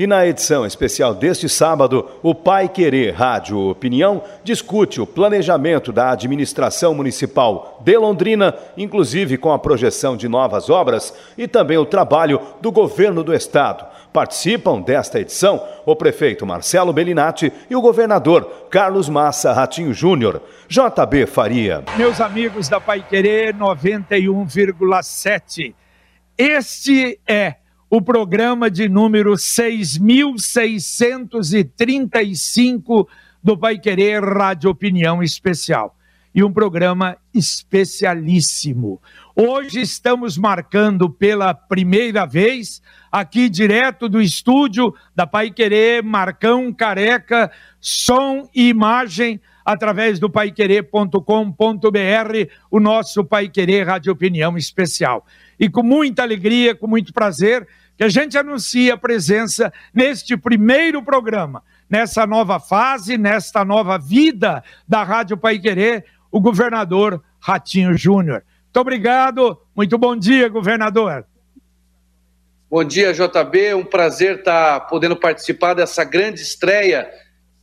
E na edição especial deste sábado, o Pai Querer Rádio Opinião discute o planejamento da administração municipal de Londrina, inclusive com a projeção de novas obras e também o trabalho do governo do estado. Participam desta edição o prefeito Marcelo Bellinati e o governador Carlos Massa Ratinho Júnior. JB Faria. Meus amigos da Pai Querer 91,7. Este é o programa de número 6.635 do Pai Querer Rádio Opinião Especial. E um programa especialíssimo. Hoje estamos marcando pela primeira vez, aqui direto do estúdio da Pai Querer, Marcão Careca, som e imagem através do paiquerer.com.br, o nosso Pai Querer Rádio Opinião Especial. E com muita alegria, com muito prazer, que a gente anuncia a presença neste primeiro programa, nessa nova fase, nesta nova vida da Rádio Pai Querer, o governador Ratinho Júnior. Muito obrigado, muito bom dia, governador. Bom dia, JB. Um prazer estar podendo participar dessa grande estreia,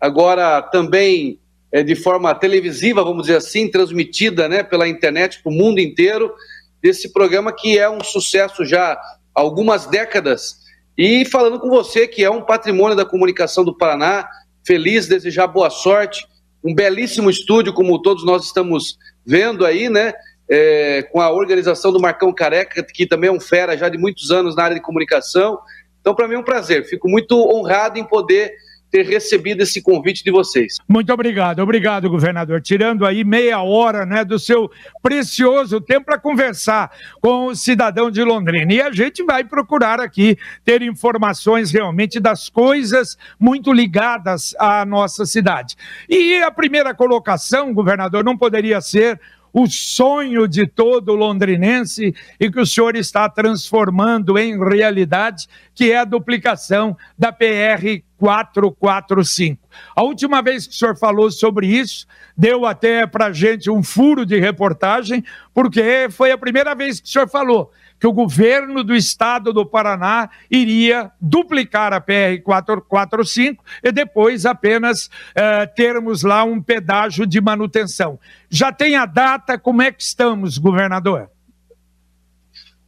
agora também é, de forma televisiva, vamos dizer assim, transmitida né, pela internet para o mundo inteiro, desse programa que é um sucesso já algumas décadas. E falando com você, que é um patrimônio da comunicação do Paraná, feliz, desejar boa sorte, um belíssimo estúdio, como todos nós estamos vendo aí, né? é, com a organização do Marcão Careca, que também é um fera já de muitos anos na área de comunicação. Então, para mim é um prazer. Fico muito honrado em poder ter recebido esse convite de vocês. Muito obrigado, obrigado, governador. Tirando aí meia hora né, do seu precioso tempo para conversar com o cidadão de Londrina. E a gente vai procurar aqui ter informações realmente das coisas muito ligadas à nossa cidade. E a primeira colocação, governador, não poderia ser o sonho de todo londrinense e que o senhor está transformando em realidade, que é a duplicação da PR 445. A última vez que o senhor falou sobre isso, deu até para gente um furo de reportagem, porque foi a primeira vez que o senhor falou que o governo do estado do Paraná iria duplicar a PR 445 e depois apenas eh, termos lá um pedágio de manutenção. Já tem a data, como é que estamos, governador?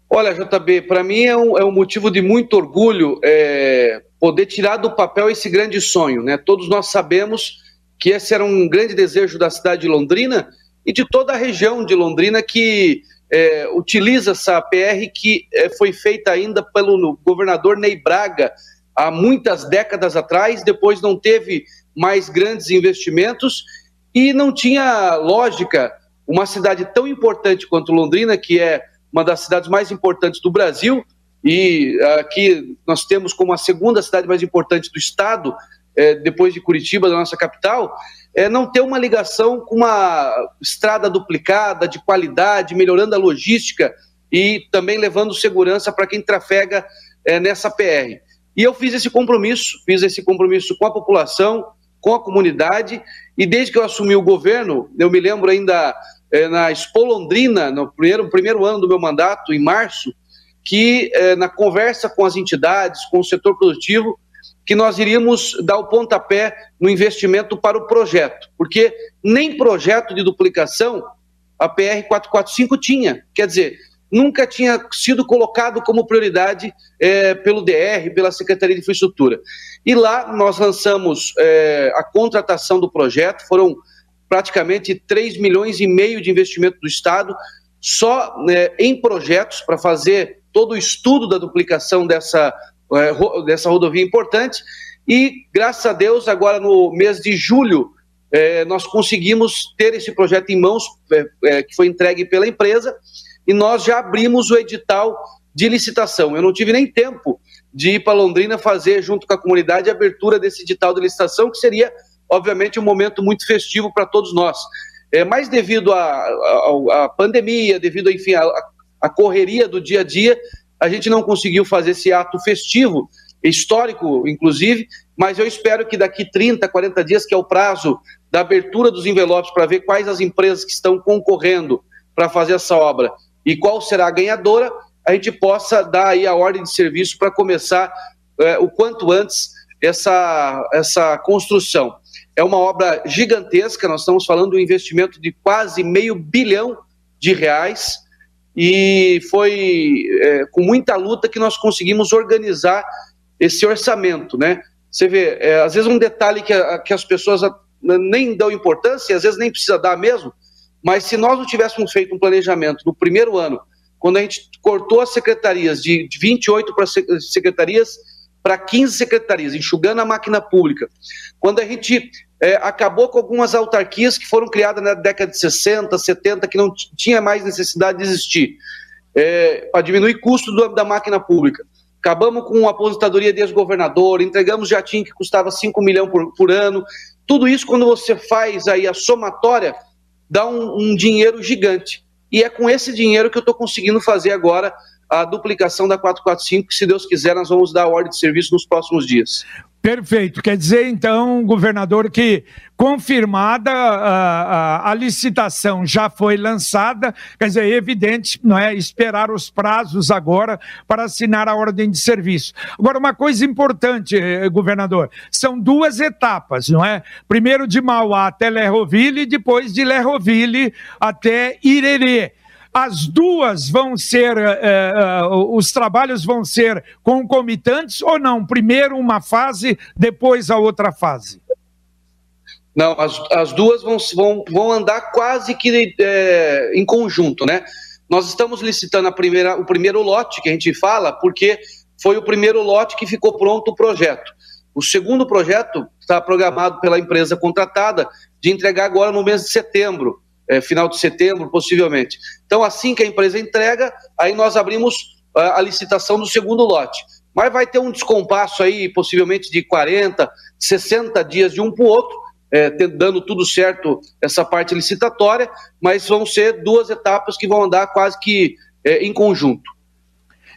Olha, JB, para mim é um, é um, motivo de muito orgulho é, poder tirar do papel esse grande sonho. Né? Todos nós sabemos que esse era um grande desejo da cidade de Londrina e de toda a região de Londrina que é, utiliza essa PR que é, foi feita ainda pelo governador Ney Braga há muitas décadas atrás, depois não teve mais grandes investimentos e não tinha lógica uma cidade tão importante quanto Londrina, que é uma das cidades mais importantes do Brasil, e aqui nós temos como a segunda cidade mais importante do estado, é, depois de Curitiba, da nossa capital, é, não ter uma ligação com uma estrada duplicada, de qualidade, melhorando a logística e também levando segurança para quem trafega é, nessa PR. E eu fiz esse compromisso, fiz esse compromisso com a população, com a comunidade, e desde que eu assumi o governo, eu me lembro ainda é, na Expo Londrina, no primeiro, primeiro ano do meu mandato, em março, que é, na conversa com as entidades, com o setor produtivo, que nós iríamos dar o pontapé no investimento para o projeto, porque nem projeto de duplicação a PR 445 tinha. Quer dizer, nunca tinha sido colocado como prioridade é, pelo DR, pela Secretaria de Infraestrutura. E lá nós lançamos é, a contratação do projeto, foram praticamente 3 milhões e meio de investimento do Estado, só né, em projetos para fazer todo o estudo da duplicação dessa é, dessa rodovia importante. E, graças a Deus, agora no mês de julho, é, nós conseguimos ter esse projeto em mãos, é, é, que foi entregue pela empresa, e nós já abrimos o edital de licitação. Eu não tive nem tempo de ir para Londrina fazer, junto com a comunidade, a abertura desse edital de licitação, que seria, obviamente, um momento muito festivo para todos nós. É, mas devido à pandemia, devido, enfim, à correria do dia a dia, a gente não conseguiu fazer esse ato festivo, histórico, inclusive, mas eu espero que daqui 30, 40 dias, que é o prazo da abertura dos envelopes para ver quais as empresas que estão concorrendo para fazer essa obra e qual será a ganhadora, a gente possa dar aí a ordem de serviço para começar é, o quanto antes essa, essa construção. É uma obra gigantesca, nós estamos falando de um investimento de quase meio bilhão de reais e foi é, com muita luta que nós conseguimos organizar esse orçamento, né? Você vê, é, às vezes um detalhe que, que as pessoas nem dão importância, às vezes nem precisa dar mesmo, mas se nós não tivéssemos feito um planejamento no primeiro ano, quando a gente cortou as secretarias de 28 para secretarias para 15 secretarias, enxugando a máquina pública, quando a gente é, acabou com algumas autarquias que foram criadas na década de 60, 70, que não tinha mais necessidade de existir, é, para diminuir custo do, da máquina pública. Acabamos com a aposentadoria de ex-governador, entregamos jatinho que custava 5 milhões por, por, ano. Tudo isso, quando você faz aí a somatória, dá um, um dinheiro gigante. E é com esse dinheiro que eu estou conseguindo fazer agora a duplicação da 445, que se Deus quiser nós vamos dar ordem de serviço nos próximos dias. Perfeito. Quer dizer, então, governador, que confirmada a, a, a, licitação já foi lançada, quer dizer, é evidente, não é esperar os prazos agora para assinar a ordem de serviço. Agora, uma coisa importante, eh, governador, são duas etapas, não é? Primeiro de Mauá até Lerroville e depois de Lerroville até Irerê as duas vão ser, uh, uh, os trabalhos vão ser concomitantes ou não? Primeiro uma fase, depois a outra fase? Não, as, as duas vão, vão, vão andar quase que é, em conjunto, né? Nós estamos licitando a primeira, o primeiro lote que a gente fala, porque foi o primeiro lote que ficou pronto o projeto. O segundo projeto está programado pela empresa contratada de entregar agora no mês de setembro é, final de setembro, possivelmente. Então, assim que a empresa entrega, aí nós abrimos a, é, a licitação do segundo lote. Mas vai ter um descompasso aí, possivelmente de 40, 60 dias de um para o outro, é, dando tudo certo essa parte licitatória, mas vão ser duas etapas que vão andar quase que é, em conjunto.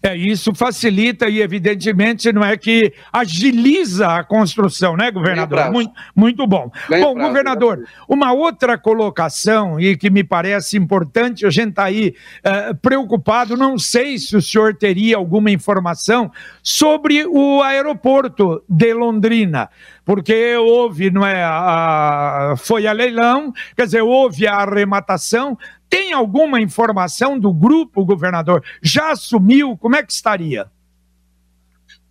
É, isso facilita e, evidentemente, não é que agiliza a construção, né, governador? Muito, muito bom. Bem bom, prazo, governador, uma outra colocação, e que me parece importante, a gente está aí uh, preocupado, não sei se o senhor teria alguma informação sobre o aeroporto de Londrina porque houve, não é, a, foi a leilão, quer dizer, houve a arrematação, tem alguma informação do grupo, governador? Já assumiu? Como é que estaria?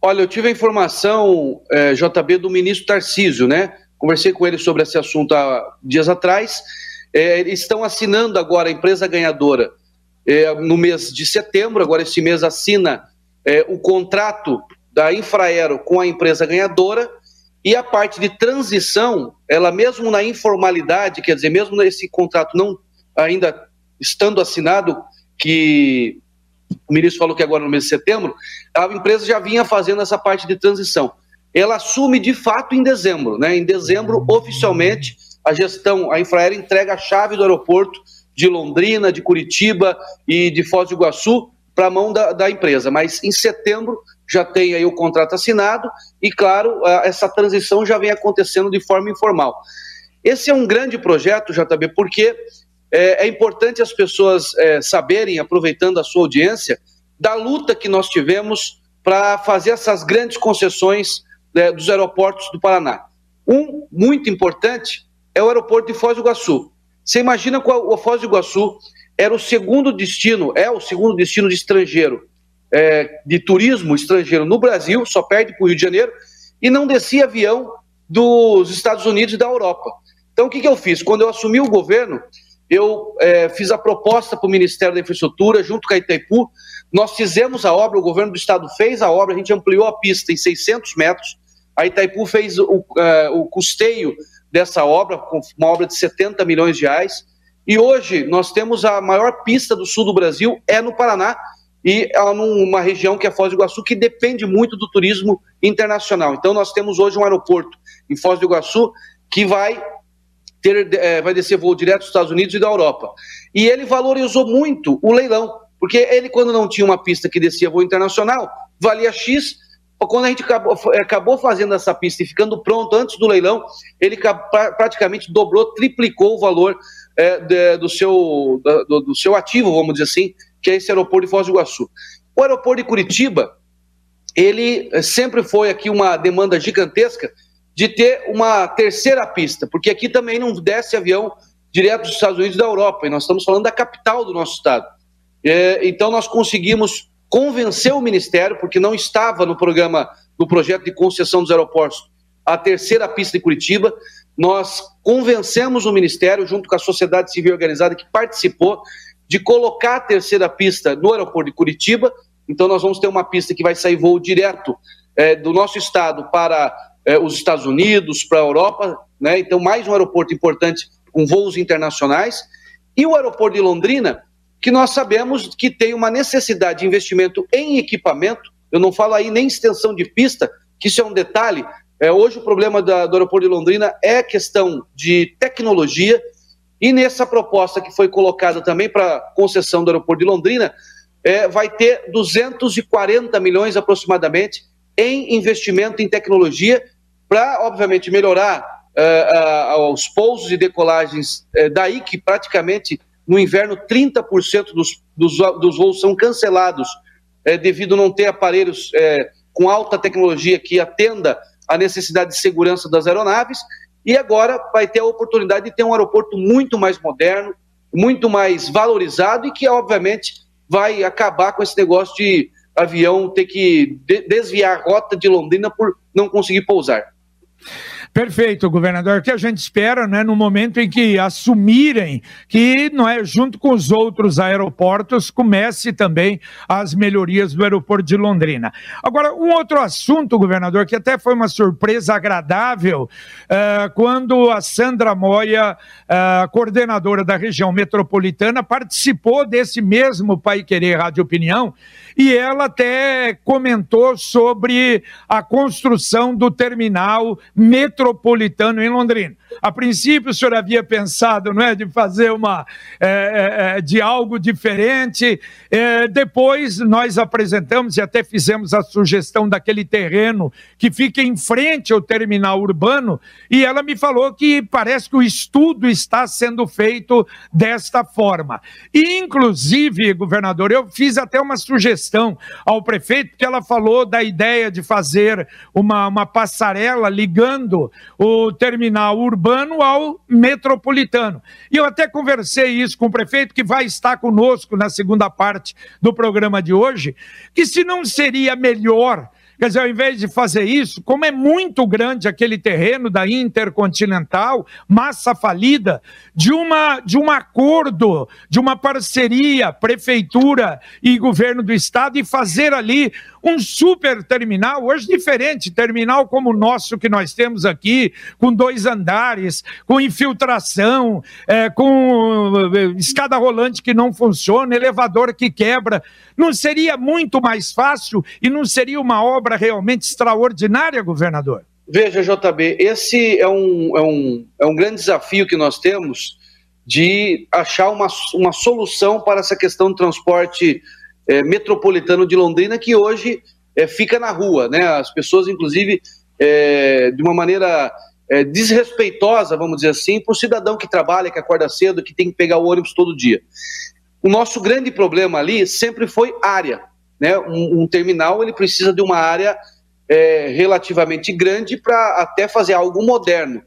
Olha, eu tive a informação, é, JB, do ministro Tarcísio, né? Conversei com ele sobre esse assunto há dias atrás. É, eles estão assinando agora a empresa ganhadora é, no mês de setembro. Agora, esse mês assina o contrato da Infraero com a empresa ganhadora. E a parte de transição, ela mesmo na informalidade, quer dizer, mesmo nesse contrato não ainda estando assinado, que o ministro falou que agora no mês de setembro, a empresa já vinha fazendo essa parte de transição. Ela assume de fato em dezembro, né? Em dezembro, oficialmente, a gestão, a Infraero entrega a chave do aeroporto de Londrina, de Curitiba e de Foz do Iguaçu para a mão da, da, empresa. Mas em setembro já tem aí o contrato assinado e, claro, essa transição já vem acontecendo de forma informal. Esse é um grande projeto, JB, porque é, é importante as pessoas é, saberem, aproveitando a sua audiência, da luta que nós tivemos para fazer essas grandes concessões né, dos aeroportos do Paraná. Um muito importante é o aeroporto de Foz do Iguaçu. Você imagina que o Foz do Iguaçu era o segundo destino, é o segundo destino de estrangeiro, é, de turismo estrangeiro no Brasil, só perde para o Rio de Janeiro, e não descia avião dos Estados Unidos e da Europa. Então, o que, que eu fiz? Quando eu assumi o governo, eu é, fiz a proposta para o Ministério da Infraestrutura, junto com a Itaipu. Nós fizemos a obra, o governo do estado fez a obra, a gente ampliou a pista em 600 metros. A Itaipu fez o, é, o custeio dessa obra, uma obra de 70 milhões de reais. E hoje nós temos a maior pista do sul do Brasil, é no Paraná, e é numa região que é Foz do Iguaçu, que depende muito do turismo internacional. Então, nós temos hoje um aeroporto em Foz do Iguaçu que vai ter, é, vai descer voo direto dos Estados Unidos e da Europa. E ele valorizou muito o leilão, porque ele, quando não tinha uma pista que descia voo internacional, valia X. Quando a gente acabou, acabou fazendo essa pista e ficando pronto antes do leilão, ele praticamente dobrou, triplicou o valor é, de, do, seu, do, do seu ativo, vamos dizer assim, que é esse aeroporto de Foz do Iguaçu. O aeroporto de Curitiba, ele eh, sempre foi aqui uma demanda gigantesca de ter uma terceira pista, porque aqui também não desce avião direto dos Estados Unidos da Europa, e nós estamos falando da capital do nosso estado. É, então nós conseguimos convencer o Ministério, porque não estava no programa, no projeto de concessão dos aeroportos, a terceira pista de Curitiba. Nós convencemos o Ministério, junto com a sociedade civil organizada que participou, de colocar a terceira pista no aeroporto de Curitiba. Então, nós vamos ter uma pista que vai sair voo direto é, do nosso estado para é, os Estados Unidos, para a Europa. Né? Então, mais um aeroporto importante com voos internacionais. E o aeroporto de Londrina, que nós sabemos que tem uma necessidade de investimento em equipamento. Eu não falo aí nem extensão de pista, que isso é um detalhe. É, hoje o problema da, do aeroporto de Londrina é questão de tecnologia e nessa proposta que foi colocada também para concessão do aeroporto de Londrina, é, vai ter 240 milhões aproximadamente em investimento em tecnologia para, obviamente, melhorar uh, uh, os pousos e decolagens uh, daí que praticamente no inverno 30% dos, dos, dos, voos são cancelados devido a não ter aparelhos com alta tecnologia que atenda à necessidade de segurança das aeronaves. E agora vai ter a oportunidade de ter um aeroporto muito mais moderno, muito mais valorizado e que, obviamente, vai acabar com esse negócio de avião ter que desviar a rota de Londrina por não conseguir pousar. Perfeito, governador. O que a gente espera, né, no momento em que assumirem que, não é, junto com os outros aeroportos, comece também as melhorias do aeroporto de Londrina. Agora, um outro assunto, governador, que até foi uma surpresa agradável, uh, quando a Sandra Moia, uh, coordenadora da região metropolitana, participou desse mesmo Pai Querer Rádio Opinião, e ela até comentou sobre a construção do terminal metropolitano em Londrina. A princípio, o senhor havia pensado, não é, de fazer uma é, é, é, de algo diferente. É, depois nós apresentamos e até fizemos a sugestão daquele terreno que fica em frente ao terminal urbano. E ela me falou que parece que o estudo está sendo feito desta forma. E, inclusive, governador, eu fiz até uma sugestão ao prefeito que ela falou da ideia de fazer uma, uma passarela ligando o terminal urbano urbano ao metropolitano. E eu até conversei isso com o prefeito, que vai estar conosco na segunda parte do programa de hoje, que se não seria melhor Quer dizer, ao invés de fazer isso, como é muito grande aquele terreno da Intercontinental, massa falida, de, uma, de um acordo, de uma parceria, prefeitura e governo do estado, e fazer ali um super terminal, hoje diferente, terminal como o nosso que nós temos aqui, com dois andares, com infiltração, é, com é, escada rolante que não funciona, elevador que quebra. Não seria muito mais fácil e não seria uma obra realmente extraordinária, governador? Veja, JB, esse é um, é um, é um grande desafio que nós temos de achar uma, uma solução para essa questão do transporte é, metropolitano de Londrina que hoje é, fica na rua, né? As pessoas, inclusive, é, de uma maneira é, desrespeitosa, vamos dizer assim, para o cidadão que trabalha, que acorda cedo, que tem que pegar o ônibus todo dia. O nosso grande problema ali sempre foi área, né? Um, um terminal ele precisa de uma área é, relativamente grande para até fazer algo moderno.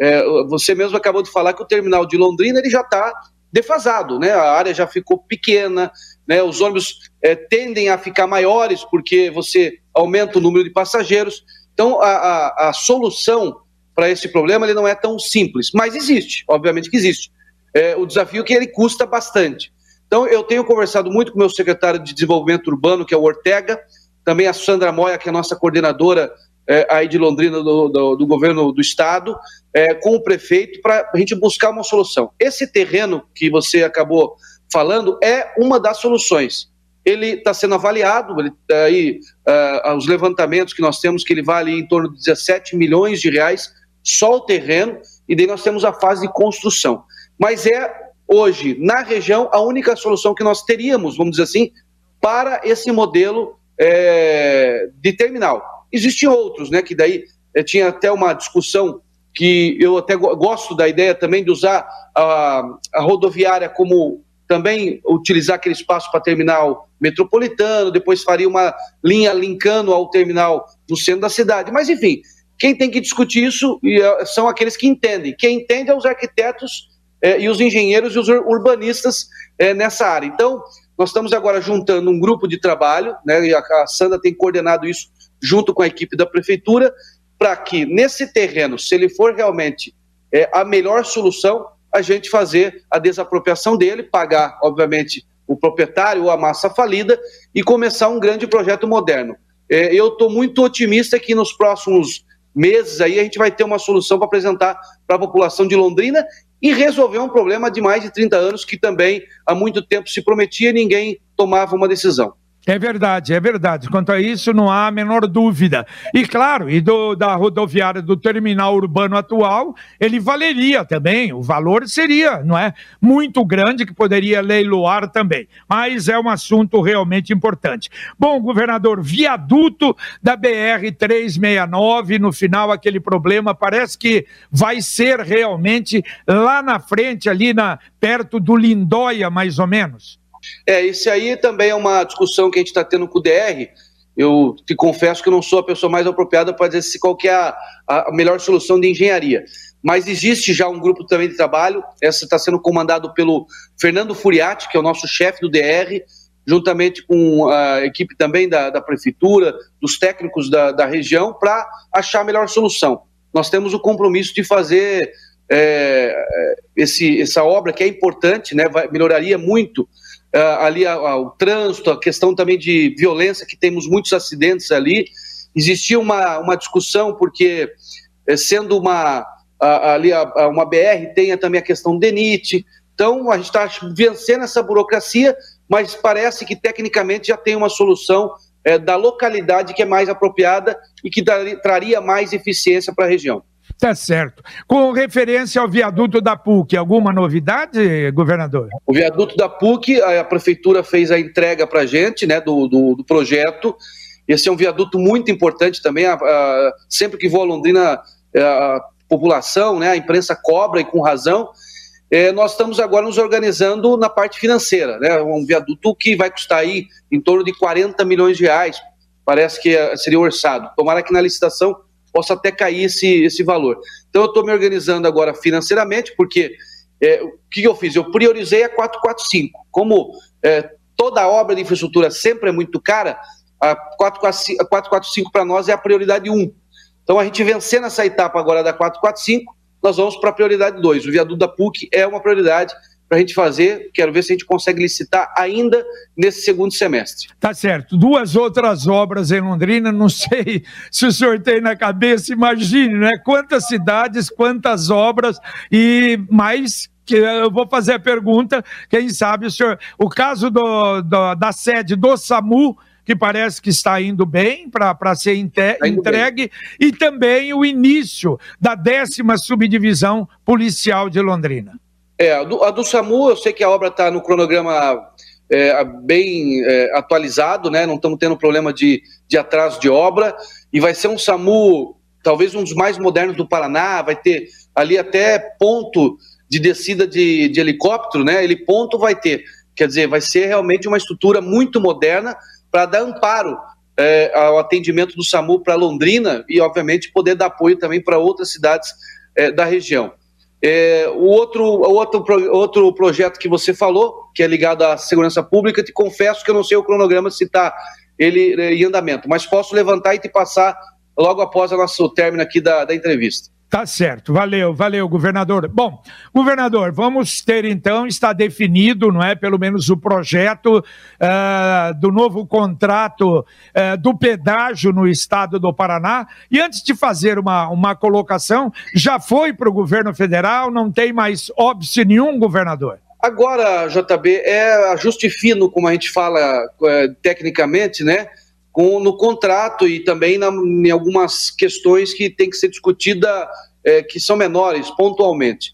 É, você mesmo acabou de falar que o terminal de Londrina ele já está defasado, né? A área já ficou pequena, né? Os ônibus é, tendem a ficar maiores porque você aumenta o número de passageiros. Então, a, a, a solução para esse problema ele não é tão simples, mas existe, obviamente que existe. É, o desafio é que ele custa bastante. Então, eu tenho conversado muito com o meu secretário de Desenvolvimento Urbano, que é o Ortega, também a Sandra Moya, que é a nossa coordenadora é, aí de Londrina, do, do, do governo do estado, é, com o prefeito, para a gente buscar uma solução. Esse terreno que você acabou falando é uma das soluções. ele está sendo avaliado, ele, aí, uh, os levantamentos que nós temos, que ele vale em torno de 17 milhões de reais, só o terreno, e daí nós temos a fase de construção. Mas é, hoje, na região, a única solução que nós teríamos, vamos dizer assim, para esse modelo é, de terminal. Existem outros, né, que daí é, tinha até uma discussão que eu até gosto da ideia também de usar a, a rodoviária como também utilizar aquele espaço para terminal metropolitano, depois faria uma linha linkando ao terminal no centro da cidade. Mas, enfim, quem tem que discutir isso é, são aqueles que entendem. Quem entende é os arquitetos é, e os engenheiros e os urbanistas é, nessa área. Então, nós estamos agora juntando um grupo de trabalho, né, e a Sandra tem coordenado isso junto com a equipe da prefeitura, para que nesse terreno, se ele for realmente é, a melhor solução, a gente fazer a desapropriação dele, pagar, obviamente, o proprietário ou a massa falida e começar um grande projeto moderno. É, eu estou muito otimista que nos próximos meses aí a gente vai ter uma solução para apresentar para a população de Londrina e resolver um problema de mais de 30 anos que também há muito tempo se prometia e ninguém tomava uma decisão. É verdade, é verdade. Quanto a isso, não há a menor dúvida. E claro, e do, da rodoviária do terminal urbano atual, ele valeria também. O valor seria, não é? Muito grande, que poderia leiloar também. Mas é um assunto realmente importante. Bom, governador, viaduto da BR-369, no final, aquele problema parece que vai ser realmente lá na frente, ali na, perto do Lindóia, mais ou menos. É, isso aí também é uma discussão que a gente está tendo com o DR. Eu te confesso que não sou a pessoa mais apropriada para dizer qual que é a, a melhor solução de engenharia. Mas existe já um grupo também de trabalho, essa está sendo comandado pelo Fernando Furiati, que é o nosso chefe do DR, juntamente com a equipe também da, da prefeitura, dos técnicos da, da região, para achar a melhor solução. Nós temos o compromisso de fazer é, esse, essa obra que é importante, né, vai, melhoraria muito ali a, a, o trânsito, a questão também de violência, que temos muitos acidentes ali. Existia uma, uma discussão, porque eh, sendo uma, a, ali uma BR, tem também a questão DENIT. Então, a gente está vencendo essa burocracia, mas parece que tecnicamente já tem uma solução é, da localidade que é mais apropriada e que traria mais eficiência para a região. Tá certo. Com referência ao viaduto da PUC, alguma novidade, governador? O viaduto da PUC, a prefeitura fez a entrega para a gente né, do, do, do, projeto. Esse é um viaduto muito importante também. A, a, sempre que vou a Londrina, é, a população, né, a imprensa cobra e com razão. É, nós estamos agora nos organizando na parte financeira, né? Um viaduto que vai custar aí em torno de 40 milhões de reais, parece que é, seria orçado. Tomara que na licitação possa até cair esse, esse valor. Então, eu estou me organizando agora financeiramente, porque é, o que eu fiz? Eu priorizei a 445. Como é, toda obra de infraestrutura sempre é muito cara, a 445 para nós é a prioridade 1. Então, a gente vencendo essa etapa agora da 445, nós vamos para a prioridade 2. O viaduto da PUC é uma prioridade para a gente fazer. Quero ver se a gente consegue licitar ainda nesse segundo semestre. Tá certo. Duas outras obras em Londrina, não sei se o senhor tem na cabeça, imagine, né? Quantas cidades, quantas obras e mais que eu vou fazer a pergunta, quem sabe o senhor, o caso do, do da sede do SAMU, que parece que está indo bem para ser tá entregue, bem. e também o início da décima subdivisão policial de Londrina. É, a do, a do SAMU, eu sei que a obra está no cronograma é, bem é, atualizado, né? Não estamos tendo problema de, de atraso de obra. E vai ser um SAMU, talvez um dos mais modernos do Paraná, vai ter ali até ponto de descida de, de helicóptero, né? Ele ponto vai ter. Quer dizer, vai ser realmente uma estrutura muito moderna para dar amparo é, ao atendimento do SAMU para Londrina e, obviamente, poder dar apoio também para outras cidades é, da região. É, o outro, outro, outro projeto que você falou, que é ligado à segurança pública, te confesso que eu não sei o cronograma se está ele é, em andamento, mas posso levantar e te passar logo após o nosso término aqui da, da entrevista. Tá certo, valeu, valeu, governador. Bom, governador, vamos ter então, está definido, não é, pelo menos o projeto uh, do novo contrato uh, do pedágio no estado do Paraná. E antes de fazer uma, uma colocação, já foi para o governo federal, não tem mais óbice nenhum, governador? Agora, JB, é ajuste fino, como a gente fala é, tecnicamente, né? Com, no contrato e também na, em algumas questões que tem que ser discutida, é, que são menores, pontualmente.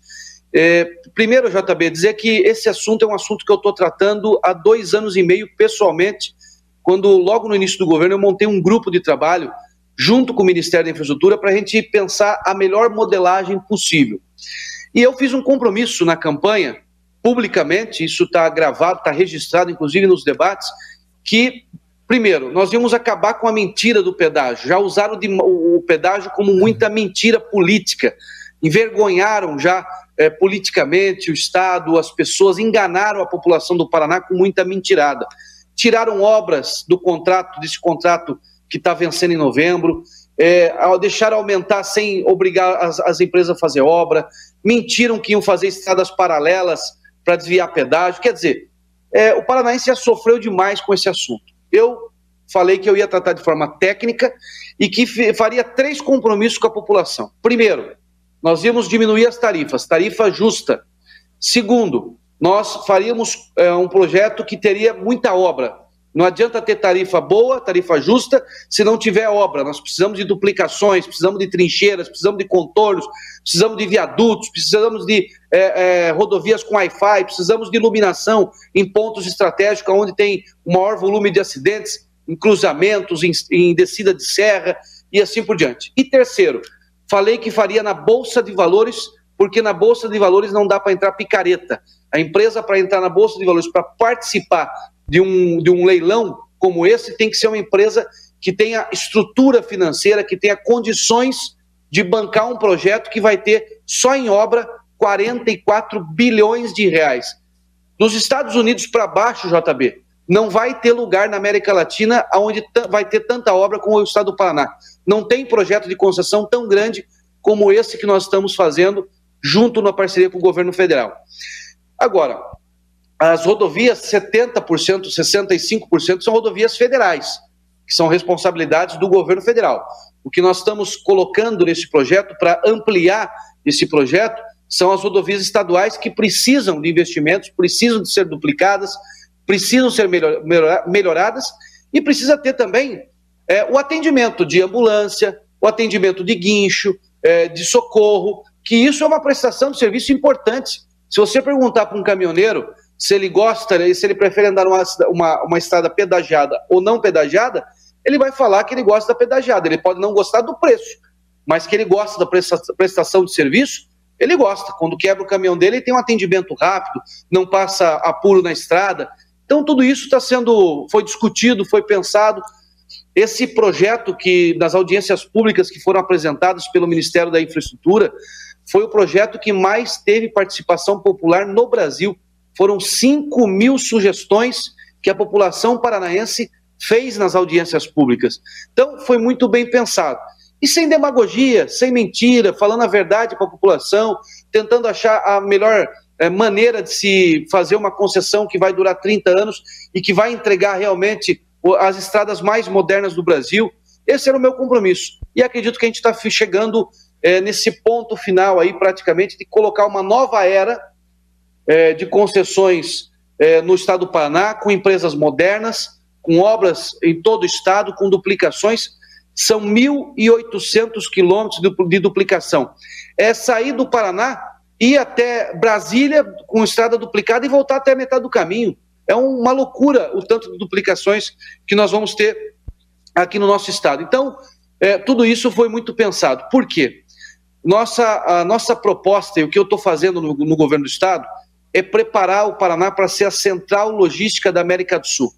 É, primeiro, JB, dizer que esse assunto é um assunto que eu estou tratando há dois anos e meio pessoalmente, quando logo no início do governo eu montei um grupo de trabalho junto com o Ministério da Infraestrutura para a gente pensar a melhor modelagem possível. E eu fiz um compromisso na campanha publicamente, isso está gravado, está registrado, inclusive nos debates, que, primeiro, nós íamos acabar com a mentira do pedágio. Já usaram de, o, o pedágio como muita mentira política. Envergonharam já é, politicamente o Estado, as pessoas, enganaram a população do Paraná com muita mentirada. Tiraram obras do contrato, desse contrato que está vencendo em novembro, é, deixaram aumentar sem obrigar as, as empresas a fazer obra, mentiram que iam fazer estradas paralelas para desviar pedágio. Quer dizer, é, o paranaense já sofreu demais com esse assunto. Eu falei que eu ia tratar de forma técnica e que faria três compromissos com a população. Primeiro, nós íamos diminuir as tarifas, tarifa justa. Segundo, nós faríamos é, um projeto que teria muita obra. Não adianta ter tarifa boa, tarifa justa, se não tiver obra. Nós precisamos de duplicações, precisamos de trincheiras, precisamos de contornos, precisamos de viadutos, precisamos de é, é, rodovias com Wi-Fi, precisamos de iluminação em pontos estratégicos onde tem o maior volume de acidentes, em cruzamentos, em, em descida de serra e assim por diante. E terceiro, falei que faria na Bolsa de Valores, porque na Bolsa de Valores não dá para entrar picareta. A empresa, para entrar na Bolsa de Valores, para participar de um, de um leilão como esse tem que ser uma empresa que tenha estrutura financeira, que tenha condições de bancar um projeto que vai ter só em obra 44 bilhões de reais. Dos Estados Unidos para baixo, JB, não vai ter lugar na América Latina onde vai ter tanta obra como o Estado do Paraná. Não tem projeto de concessão tão grande como esse que nós estamos fazendo junto na parceria com o governo federal. Agora, as rodovias, 70%, 65% são rodovias federais, que são responsabilidades do governo federal. O que nós estamos colocando nesse projeto para ampliar esse projeto são as rodovias estaduais que precisam de investimentos, precisam de ser duplicadas, precisam ser melhor, melhor, melhoradas e precisa ter também é, o atendimento de ambulância, o atendimento de guincho, é, de socorro, que isso é uma prestação de serviço importante. Se você perguntar para um caminhoneiro se ele gosta, se ele prefere andar numa uma, uma estrada pedagiada ou não pedagiada, ele vai falar que ele gosta da pedagiada. Ele pode não gostar do preço, mas que ele gosta da prestação de serviço, ele gosta. Quando quebra o caminhão dele, ele tem um atendimento rápido, não passa apuro na estrada. Então tudo isso está sendo, foi discutido, foi pensado. Esse projeto que das audiências públicas que foram apresentadas pelo Ministério da Infraestrutura foi o projeto que mais teve participação popular no Brasil. Foram 5 mil sugestões que a população paranaense fez nas audiências públicas. Então, foi muito bem pensado. E sem demagogia, sem mentira, falando a verdade para a população, tentando achar a melhor é, maneira de se fazer uma concessão que vai durar 30 anos e que vai entregar realmente as estradas mais modernas do Brasil. Esse era o meu compromisso. E acredito que a gente está chegando é, nesse ponto final aí, praticamente, de colocar uma nova era é, de concessões é, no estado do Paraná, com empresas modernas, com obras em todo o estado, com duplicações. São 1.800 quilômetros de duplicação. É sair do Paraná, ir até Brasília com estrada duplicada e voltar até a metade do caminho. É uma loucura o tanto de duplicações que nós vamos ter aqui no nosso estado. Então, é, tudo isso foi muito pensado. Por quê? Nossa, a nossa proposta e o que eu estou fazendo no, no governo do estado é preparar o Paraná para ser a central logística da América do Sul.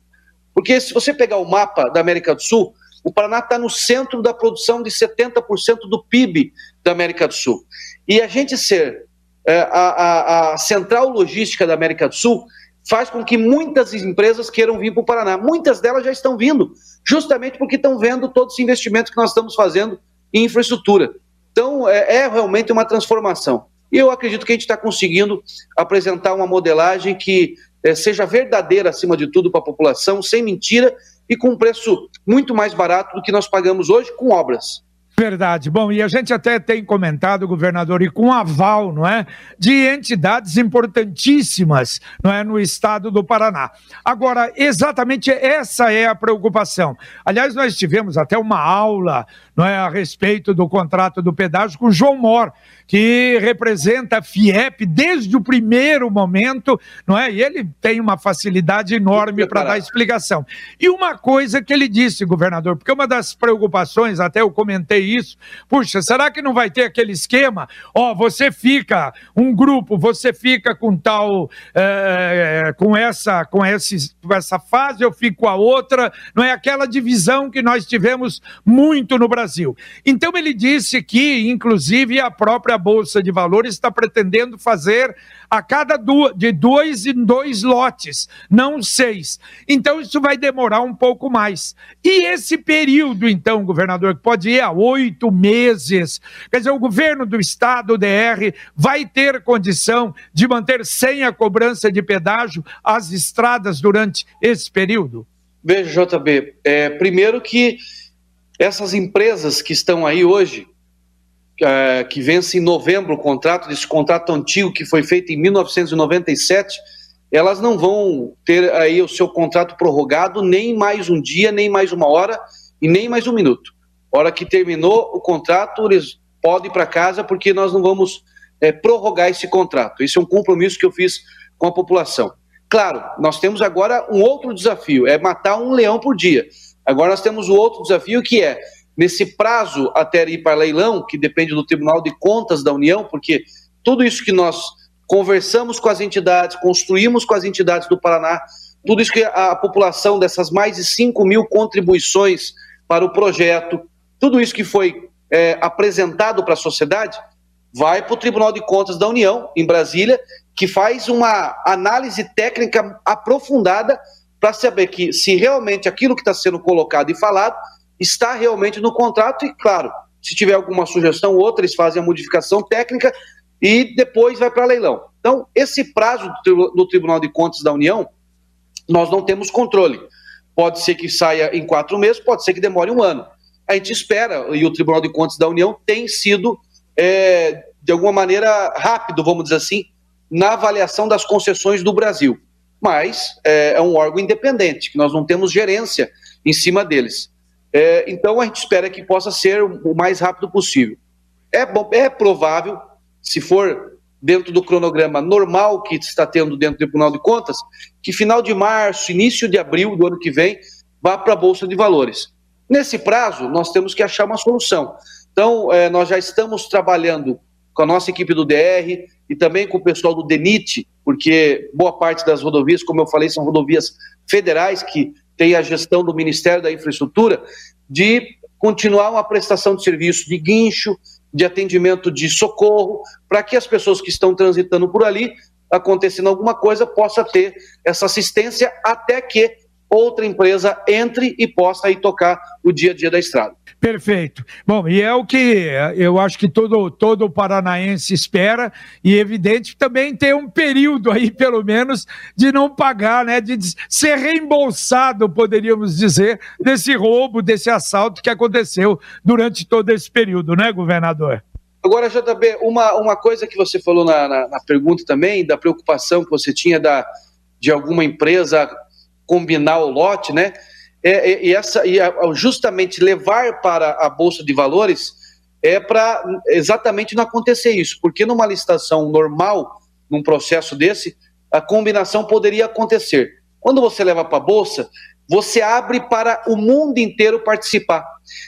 Porque se você pegar o mapa da América do Sul, o Paraná está no centro da produção de 70% do PIB da América do Sul. E a gente ser é, a, a, a, central logística da América do Sul faz com que muitas empresas queiram vir para o Paraná. Muitas delas já estão vindo, justamente porque estão vendo todos os investimentos que nós estamos fazendo em infraestrutura. Então, é, é realmente uma transformação. E eu acredito que a gente está conseguindo apresentar uma modelagem que é, seja verdadeira, acima de tudo, para a população, sem mentira e com preço muito mais barato do que nós pagamos hoje com obras. Verdade. Bom, e a gente até tem comentado, governador, e com aval, não é, de entidades importantíssimas, não é, no estado do Paraná. Agora, exatamente essa é a preocupação. Aliás, nós tivemos até uma aula, não é, a respeito do contrato do pedágio com o João Mor, que representa a FIEP desde o primeiro momento, não é? E ele tem uma facilidade enorme para dar explicação. E uma coisa que ele disse, governador, porque uma das preocupações, até eu comentei isso. Puxa, será que não vai ter aquele esquema? Ó, oh, você fica um grupo, você fica com tal, é, com essa, com esse, com essa fase, eu fico com a outra. Não é aquela divisão que nós tivemos muito no Brasil. Então ele disse que, inclusive, a própria bolsa de valores está pretendendo fazer a cada duas, de dois em dois lotes, não seis. Então isso vai demorar um pouco mais. E esse período, então, governador, que pode ir a oito meses, quer dizer, o governo do estado, o DR, vai ter condição de manter sem a cobrança de pedágio as estradas durante esse período? Veja, JB, é, primeiro que essas empresas que estão aí hoje, é, que vence em novembro o contrato, desse contrato antigo que foi feito em 1997, elas não vão ter aí o seu contrato prorrogado nem mais um dia, nem mais uma hora e nem mais um minuto. Hora que terminou o contrato, eles podem ir para casa porque nós não vamos é, prorrogar esse contrato. Esse é um compromisso que eu fiz com a população. Claro, nós temos agora um outro desafio, é matar um leão por dia. Agora nós temos o outro desafio que é nesse prazo até ir para leilão, que depende do Tribunal de Contas da União, porque tudo isso que nós conversamos com as entidades, construímos com as entidades do Paraná, tudo isso que a população dessas mais de 5 mil contribuições para o projeto, tudo isso que foi é, apresentado para a sociedade, vai para o Tribunal de Contas da União, em Brasília, que faz uma análise técnica aprofundada para saber que se realmente aquilo que está sendo colocado e falado está realmente no contrato e, claro, se tiver alguma sugestão ou outra, eles fazem a modificação técnica e depois vai para leilão. Então, esse prazo do Tribunal de Contas da União, nós não temos controle. Pode ser que saia em quatro meses, pode ser que demore um ano. A gente espera, e o Tribunal de Contas da União tem sido, é, de alguma maneira, rápido, vamos dizer assim, na avaliação das concessões do Brasil. Mas é, é um órgão independente, que nós não temos gerência em cima deles. É, então a gente espera que possa ser o mais rápido possível. É, bom, é provável, se for dentro do cronograma normal que está tendo dentro do Tribunal de Contas, que final de março, início de abril do ano que vem, vá para a Bolsa de Valores. Nesse prazo, nós temos que achar uma solução. Então, é, nós já estamos trabalhando com a nossa equipe do DR e também com o pessoal do DENIT, porque boa parte das rodovias, como eu falei, são rodovias federais que tem a gestão do Ministério da Infraestrutura, de continuar uma prestação de serviço de guincho, de atendimento de socorro, para que as pessoas que estão transitando por ali, acontecendo alguma coisa, possa ter essa assistência até que outra empresa entre e possa aí tocar o dia a dia da estrada. Perfeito. Bom, e é o que eu acho que todo, todo paranaense espera, e evidente também tem um período aí, pelo menos, de não pagar, né? De ser reembolsado, poderíamos dizer, desse roubo, desse assalto que aconteceu durante todo esse período, né, governador? Agora, JB, uma, uma coisa que você falou na, na, na pergunta também, da preocupação que você tinha da, de alguma empresa combinar o lote, né? É, é, e, essa, e justamente levar para a Bolsa de Valores é para exatamente não acontecer isso, porque numa licitação normal, num processo desse, a combinação poderia acontecer. Quando você leva para a Bolsa, você abre para o mundo inteiro participar.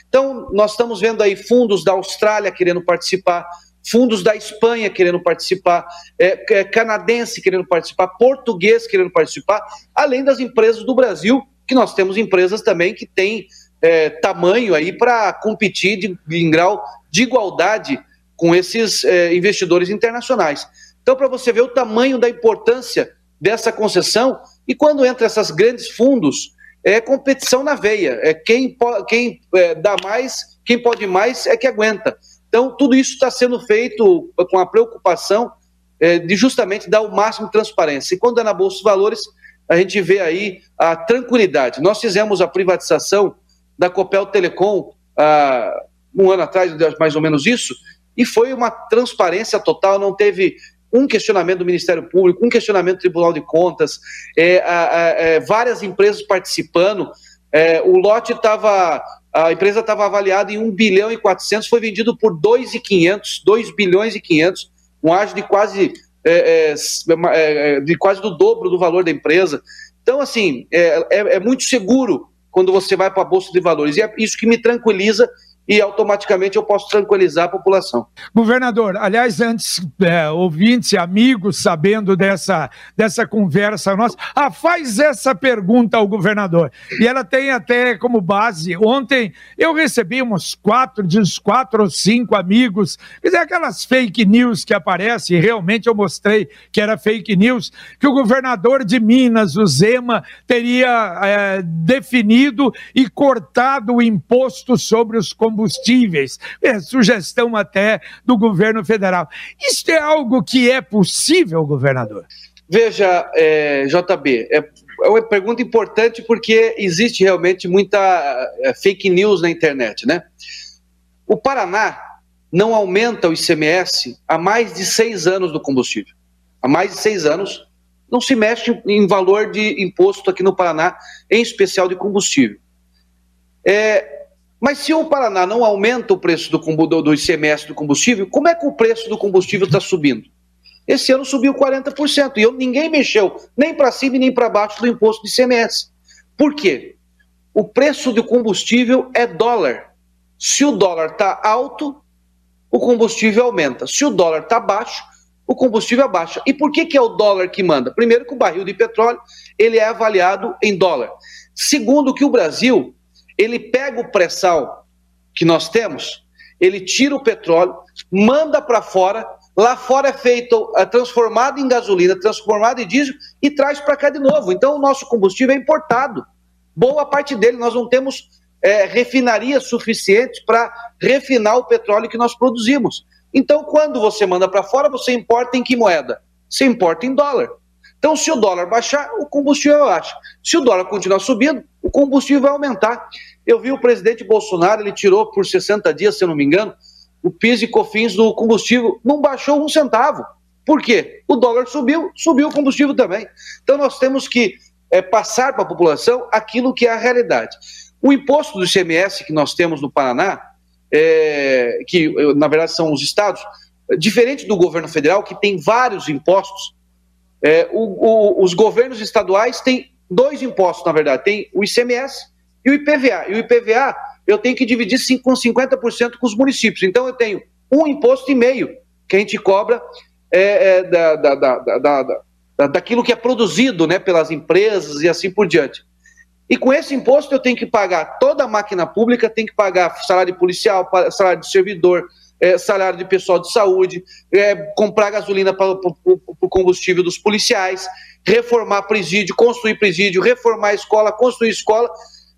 Então, nós estamos vendo aí fundos da Austrália querendo participar, fundos da Espanha querendo participar, é, é, canadense querendo participar, português querendo participar, além das empresas do Brasil, que nós temos empresas também que têm é, tamanho aí para competir de, em grau de igualdade com esses é, investidores internacionais. Então, para você ver o tamanho da importância dessa concessão, e quando entra esses grandes fundos, é competição na veia, é quem, quem é, dá mais, quem pode mais é que aguenta. Então, tudo isso está sendo feito com a preocupação é, de justamente dar o máximo de transparência. E quando é na Bolsa de Valores, a gente vê aí a tranquilidade. Nós fizemos a privatização da Copel Telecom ah, um ano atrás, mais ou menos isso, e foi uma transparência total, não teve um questionamento do Ministério Público, um questionamento do Tribunal de Contas, é, é, várias empresas participando. É, o lote estava, a empresa estava avaliada em 1 bilhão e 400, foi vendido por 2,500, 2 bilhões e 500, um ágio de quase, é, é, é, de quase do dobro do valor da empresa. Então, assim, é, é muito seguro quando você vai para a Bolsa de Valores. E é isso que me tranquiliza e automaticamente eu posso tranquilizar a população. Governador, aliás, antes, é, ouvintes amigos, sabendo dessa, dessa conversa nossa, ah, faz essa pergunta ao governador. E ela tem até como base, ontem eu recebi uns quatro, de uns quatro ou cinco amigos, quer dizer, aquelas fake news que aparecem, realmente eu mostrei que era fake news, que o governador de Minas, o Zema, teria é, definido e cortado o imposto sobre os combustíveis combustíveis, é sugestão até do governo federal. Isso é algo que é possível, governador? Veja, é, JB, é, é uma pergunta importante porque existe realmente muita é, fake news na internet, né? O Paraná não aumenta o ICMS há mais de seis anos do combustível. Há mais de seis anos não se mexe em valor de imposto aqui no Paraná, em especial de combustível. É, mas se o Paraná não aumenta o preço do, do, ICMS do combustível, como é que o preço do combustível está subindo? Esse ano subiu 40%, e eu, ninguém mexeu nem para cima nem para baixo do imposto de ICMS. Por quê? O preço do combustível é dólar. Se o dólar está alto, o combustível aumenta. Se o dólar está baixo, o combustível abaixa. E por que, que é o dólar que manda? Primeiro que o barril de petróleo ele é avaliado em dólar. Segundo que o Brasil ele pega o pré-sal que nós temos, ele tira o petróleo, manda para fora, lá fora é feito, é transformado em gasolina, transformado em diesel e traz para cá de novo. Então o nosso combustível é importado. Boa parte dele, nós não temos é, refinarias suficientes para refinar o petróleo que nós produzimos. Então, quando você manda para fora, você importa em que moeda? Você importa em dólar. Então, se o dólar baixar, o combustível baixa. Se o dólar continuar subindo, o combustível vai aumentar. Eu vi o presidente Bolsonaro, ele tirou por 60 dias, se eu não me engano, o PIS e COFINS do combustível, não baixou um centavo. Por quê? O dólar subiu, subiu o combustível também. Então nós temos que é, passar para a população aquilo que é a realidade. O imposto do ICMS que nós temos no Paraná, é, que na verdade são os estados, diferente do governo federal, que tem vários impostos, é, o, o, os governos estaduais têm dois impostos, na verdade. Tem o ICMS e o IPVA. E o IPVA eu tenho que dividir com 50% com os municípios. Então eu tenho um imposto e meio que a gente cobra é, é, da, da, da, da, daquilo que é produzido né, pelas empresas e assim por diante. E com esse imposto eu tenho que pagar toda a máquina pública, tenho que pagar salário policial, salário de servidor, é, salário de pessoal de saúde, é, comprar gasolina para o combustível dos policiais, reformar presídio, construir presídio, reformar escola, construir escola,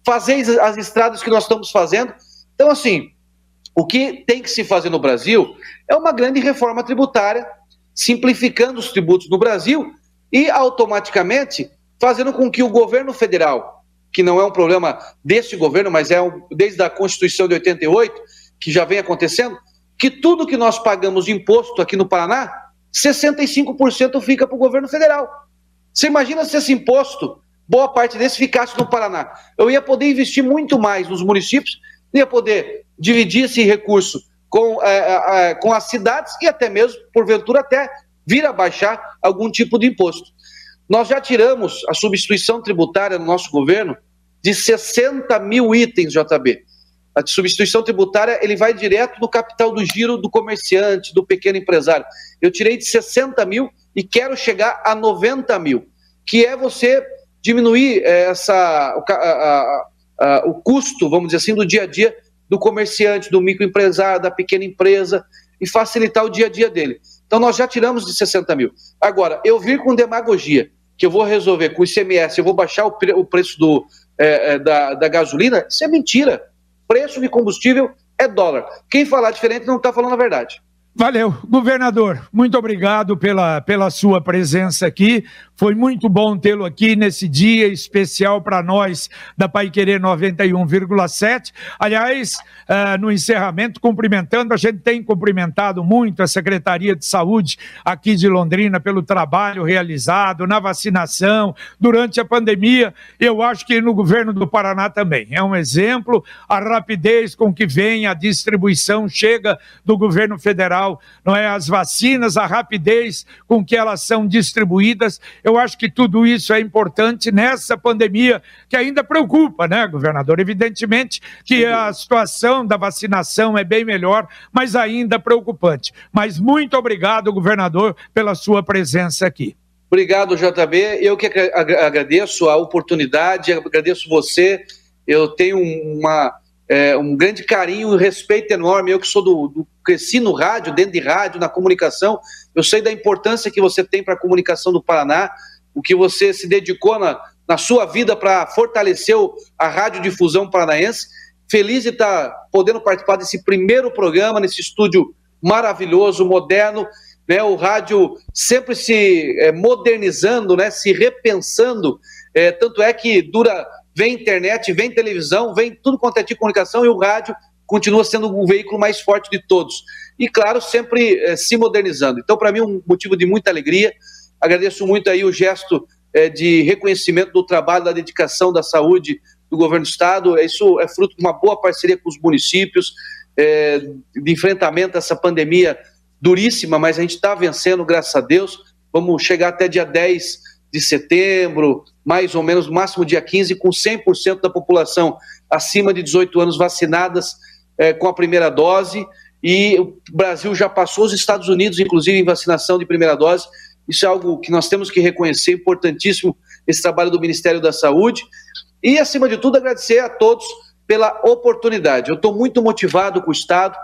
fazer as estradas que nós estamos fazendo. Então, assim, o que tem que se fazer no Brasil é uma grande reforma tributária, simplificando os tributos no Brasil e automaticamente fazendo com que o governo federal, que não é um problema deste governo, mas é um, desde a Constituição de 88, que já vem acontecendo, que tudo que nós pagamos de imposto aqui no Paraná, 65% fica para o governo federal. Você imagina se esse imposto, boa parte desse ficasse no Paraná. Eu ia poder investir muito mais nos municípios, ia poder dividir esse recurso com, é, é, com as cidades e até mesmo, porventura, até vir a baixar algum tipo de imposto. Nós já tiramos a substituição tributária no nosso governo de 60 mil itens, JB a substituição tributária ele vai direto no capital do giro do comerciante, do pequeno empresário. Eu tirei de 60 mil e quero chegar a 90 mil, que é você diminuir eh, essa, a, a, a, o custo, vamos dizer assim, do dia a dia do comerciante, do microempresário, da pequena empresa e facilitar o dia a dia dele. Então nós já tiramos de 60 mil. Agora, eu vir com demagogia, que eu vou resolver com o ICMS, eu vou baixar o, pre, o preço do, é, da, da gasolina, isso é mentira preço de combustível é dólar. Quem falar diferente não está falando a verdade. Valeu, governador. Muito obrigado pela, pela sua presença aqui. Foi muito bom tê-lo aqui nesse dia especial para nós da Pai Querer 91,7. Aliás, uh, no encerramento, cumprimentando, a gente tem cumprimentado muito a Secretaria de Saúde aqui de Londrina pelo trabalho realizado na vacinação durante a pandemia. Eu acho que no governo do Paraná também. É um exemplo a rapidez com que vem a distribuição chega do governo federal, não é as vacinas, a rapidez com que elas são distribuídas. Eu acho que tudo isso é importante nessa pandemia que ainda preocupa, né, governador? Evidentemente que a situação da vacinação é bem melhor, mas ainda preocupante. Mas muito obrigado, governador, pela sua presença aqui. Obrigado, JB. Eu que agradeço a oportunidade, agradeço você. Eu tenho uma, é, um grande carinho e respeito enorme. Eu que sou do, do, cresci no rádio, dentro de rádio, na comunicação, eu sei da importância que você tem para a comunicação do Paraná, o que você se dedicou na, na sua vida para fortalecer a radiodifusão paranaense. Feliz de estar tá podendo participar desse primeiro programa, nesse estúdio maravilhoso, moderno né, o rádio sempre se é, modernizando, né, se repensando, é, tanto é que dura, vem internet, vem televisão, vem tudo quanto é de comunicação e o rádio continua sendo o veículo mais forte de todos. E claro, sempre é, se modernizando. Então, para mim, um motivo de muita alegria. Agradeço muito aí o gesto é, de reconhecimento do trabalho, da dedicação da saúde do governo do estado. Isso é fruto de uma boa parceria com os municípios, é, de enfrentamento a essa pandemia duríssima, mas a gente está vencendo, graças a Deus. Vamos chegar até dia 10 de setembro, mais ou menos, no máximo dia 15, com 100% da população acima de 18 anos vacinadas é, com a primeira dose. E o Brasil já passou os Estados Unidos, inclusive, em vacinação de primeira dose. Isso é algo que nós temos que reconhecer, importantíssimo esse trabalho do Ministério da Saúde. E, acima de tudo, agradecer a todos pela oportunidade. Eu estou muito motivado com o Estado,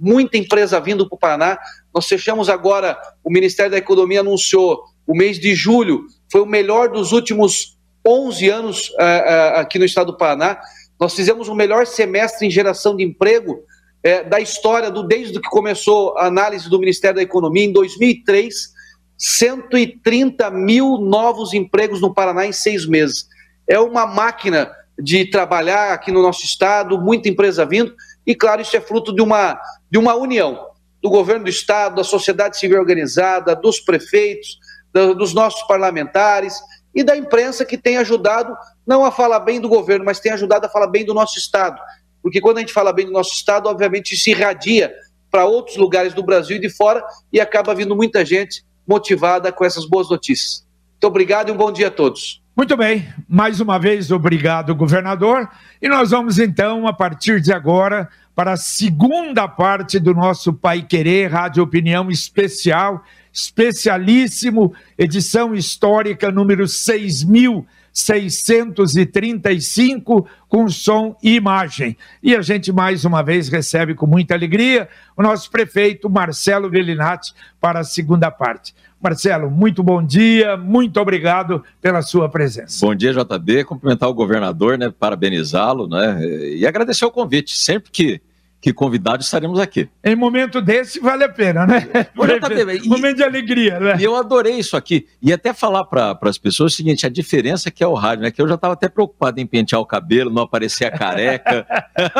muita empresa vindo para o Paraná. Nós fechamos agora, o Ministério da Economia anunciou, o mês de julho foi o melhor dos últimos 11 anos uh, uh, aqui no estado do Paraná. Nós fizemos o melhor semestre em geração de emprego uh, da história, do, desde que começou a análise do Ministério da Economia, em 2003, 130 mil novos empregos no Paraná em seis meses. É uma máquina de trabalhar aqui no nosso estado, muita empresa vindo, e claro, isso é fruto de uma, de uma união do governo do Estado, da sociedade civil organizada, dos prefeitos, da, dos nossos parlamentares e da imprensa que tem ajudado não a falar bem do governo, mas tem ajudado a falar bem do nosso Estado. Porque quando a gente fala bem do nosso Estado, obviamente se irradia para outros lugares do Brasil e de fora e acaba vindo muita gente motivada com essas boas notícias. Muito obrigado e um bom dia a todos. Muito bem, mais uma vez obrigado, governador. E nós vamos então, a partir de agora, para a segunda parte do nosso Pai Querer Rádio Opinião Especial, especialíssimo, edição histórica número 6635, com som e imagem. E a gente mais uma vez recebe com muita alegria o nosso prefeito Marcelo Vellinati para a segunda parte. Marcelo, muito bom dia, muito obrigado pela sua presença. Bom dia, JB. Cumprimentar o governador, né, parabenizá-lo, né, e agradecer o convite. Sempre que que convidado estaremos aqui. Em momento desse, vale a pena, né? JB, momento de alegria, né? E eu adorei isso aqui. E até falar para as pessoas o seguinte: a diferença que é o rádio, né? Que eu já estava até preocupado em pentear o cabelo, não aparecer a careca.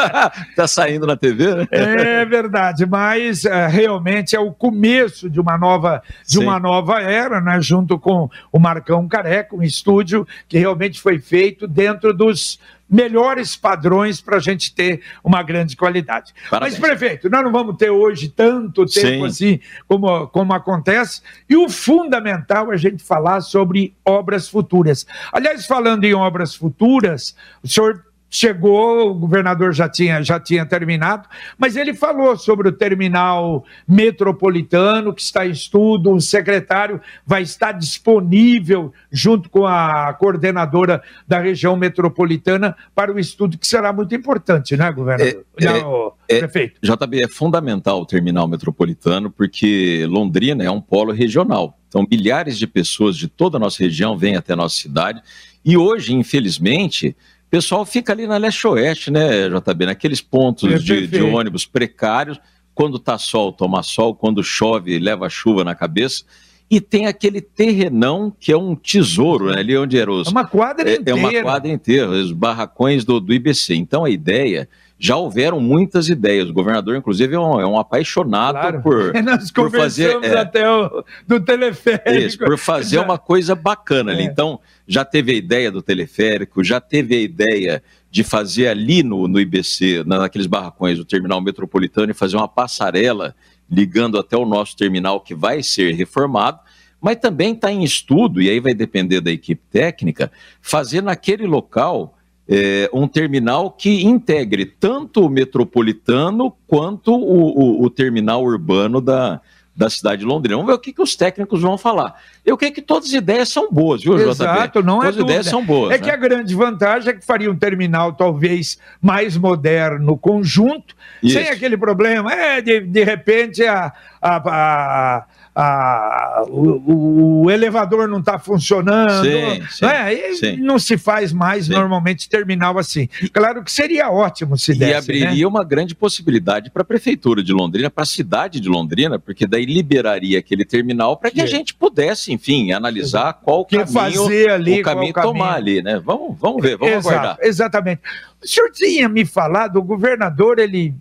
tá saindo na TV, né? É verdade, mas uh, realmente é o começo de uma nova, de uma nova era, né? Junto com o Marcão Careca, um estúdio que realmente foi feito dentro dos melhores padrões para a gente ter uma grande qualidade. Parabéns. Mas, prefeito, nós não vamos ter hoje tanto tempo Sim. assim como, como acontece, e o fundamental é a gente falar sobre obras futuras. Aliás, falando em obras futuras, o senhor chegou, o governador já tinha, já tinha terminado, mas ele falou sobre o terminal metropolitano que está em estudo, o secretário vai estar disponível junto com a coordenadora da região metropolitana para o estudo que será muito importante, né, governador? É, é, é, prefeito. JB, é fundamental o terminal metropolitano porque Londrina é um polo regional. Então, milhares de pessoas de toda a nossa região vêm até a nossa cidade e hoje, infelizmente, pessoal fica ali na leste-oeste, né, JB? Naqueles pontos é de, de, ônibus precários. Quando tá sol, toma sol. Quando chove, leva chuva na cabeça. e tem aquele terrenão que é um tesouro, né, ali onde era os... É uma quadra é, inteira. É uma quadra inteira, os barracões do, do IBC. Então a ideia já houveram muitas ideias. O governador, inclusive, é um, é um apaixonado claro. por, Nós por fazer é, até o do teleférico. Isso, por fazer já. uma coisa bacana é. ali. Então, já teve a ideia do teleférico, já teve a ideia de fazer ali no, no IBC, naqueles barracões do terminal metropolitano, e fazer uma passarela ligando até o nosso terminal que vai ser reformado. Mas também está em estudo, e aí vai depender da equipe técnica, fazer naquele local é, um terminal que integre tanto o metropolitano quanto o, o, o, terminal urbano da, da cidade de Londrina. Vamos ver o que, que os técnicos vão falar. Eu creio que todas as ideias são boas, viu, Exato, JB? não todas é Todas as ideias são boas. É né? que a grande vantagem é que faria um terminal talvez mais moderno conjunto, Isso. sem aquele problema. É, de, de repente, a, a, a a, o, o, elevador não está funcionando. Sim, sim, é, sim. Não se faz mais normalmente terminal assim. Claro que seria ótimo se desse. E abriria né? uma grande possibilidade para a Prefeitura de Londrina, para a cidade de Londrina, porque daí liberaria aquele terminal para que a gente pudesse, enfim, analisar qual que caminho, fazer ali, o caminho tomar caminho. ali, né? Vamos, vamos ver, vamos Exato, aguardar. Exatamente. O senhor tinha me falado, o governador, ele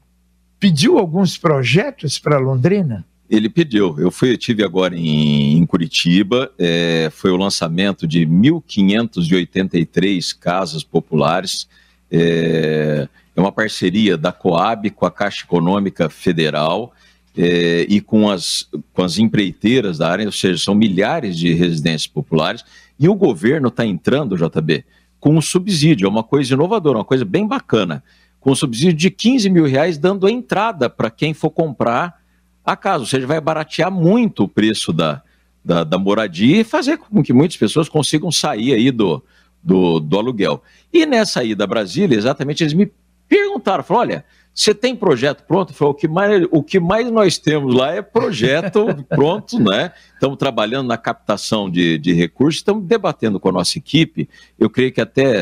pediu alguns projetos para Londrina? Ele pediu. Eu fui, eu tive agora em, em Curitiba, é, foi o lançamento de 1.583 casas populares. É, é, uma parceria da Coab com a Caixa Econômica Federal é, e com as, com as empreiteiras da área, ou seja, são milhares de residências populares. E o governo está entrando, JB, com um subsídio, é uma coisa inovadora, uma coisa bem bacana, com um subsídio de 15 mil reais, dando a entrada para quem for comprar a casa, ou seja, vai baratear muito o preço da, da, da, moradia e fazer com que muitas pessoas consigam sair aí do, do, do aluguel. E nessa ida a Brasília, exatamente, eles me perguntaram, falaram, olha, você tem projeto pronto? Falou, o que mais, o que mais nós temos lá é projeto pronto, né? Estamos trabalhando na captação de, de recursos, estamos debatendo com a nossa equipe. Eu creio que até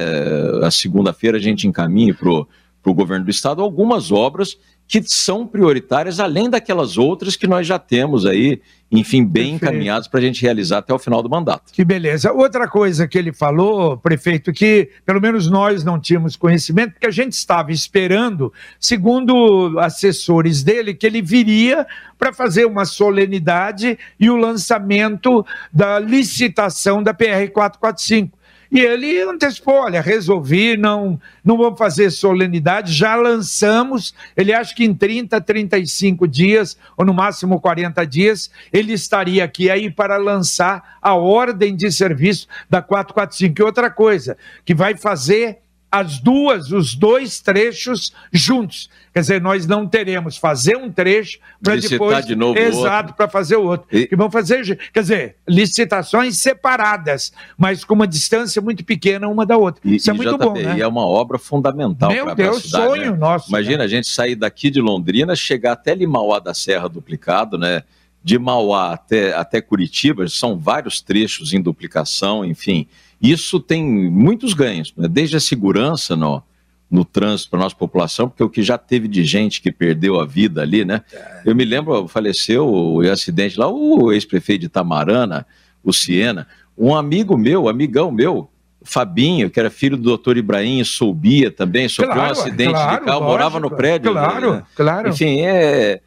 a segunda-feira a gente encaminhe para o governo do estado algumas obras que são prioritárias, além daquelas outras que nós já temos aí, enfim, bem Perfeito. encaminhados para a gente realizar até o final do mandato. Que beleza. Outra coisa que ele falou, prefeito, que pelo menos nós não tínhamos conhecimento, porque a gente estava esperando, segundo assessores dele, que ele viria para fazer uma solenidade e o lançamento da licitação da PR 445. E ele antecipou: olha, resolvi, não, não vou fazer solenidade, já lançamos. Ele acha que em 30, 35 dias, ou no máximo 40 dias, ele estaria aqui aí para lançar a ordem de serviço da 445. E outra coisa, que vai fazer as duas, os dois trechos juntos. Quer dizer, nós não teremos fazer um trecho para depois. De novo exato, para fazer o outro. E... vão fazer, quer dizer, licitações separadas, mas com uma distância muito pequena uma da outra. E, Isso é muito bom. Né? E é uma obra fundamental para a cidade. Meu Deus, sonho né? nosso. Imagina né? a gente sair daqui de Londrina, chegar até Limauá da Serra duplicado, né? De Mauá até, até Curitiba, são vários trechos em duplicação, enfim. Isso tem muitos ganhos, né? desde a segurança no, no trânsito para a nossa população, porque o que já teve de gente que perdeu a vida ali, né? Eu me lembro, faleceu o acidente lá, o ex-prefeito de Tamarana, o Siena, um amigo meu, amigão meu, Fabinho, que era filho do doutor Ibrahim, Soubia também, sofreu claro, um acidente claro, de carro, lógico, morava no prédio. Claro, né? claro. Enfim, é, é,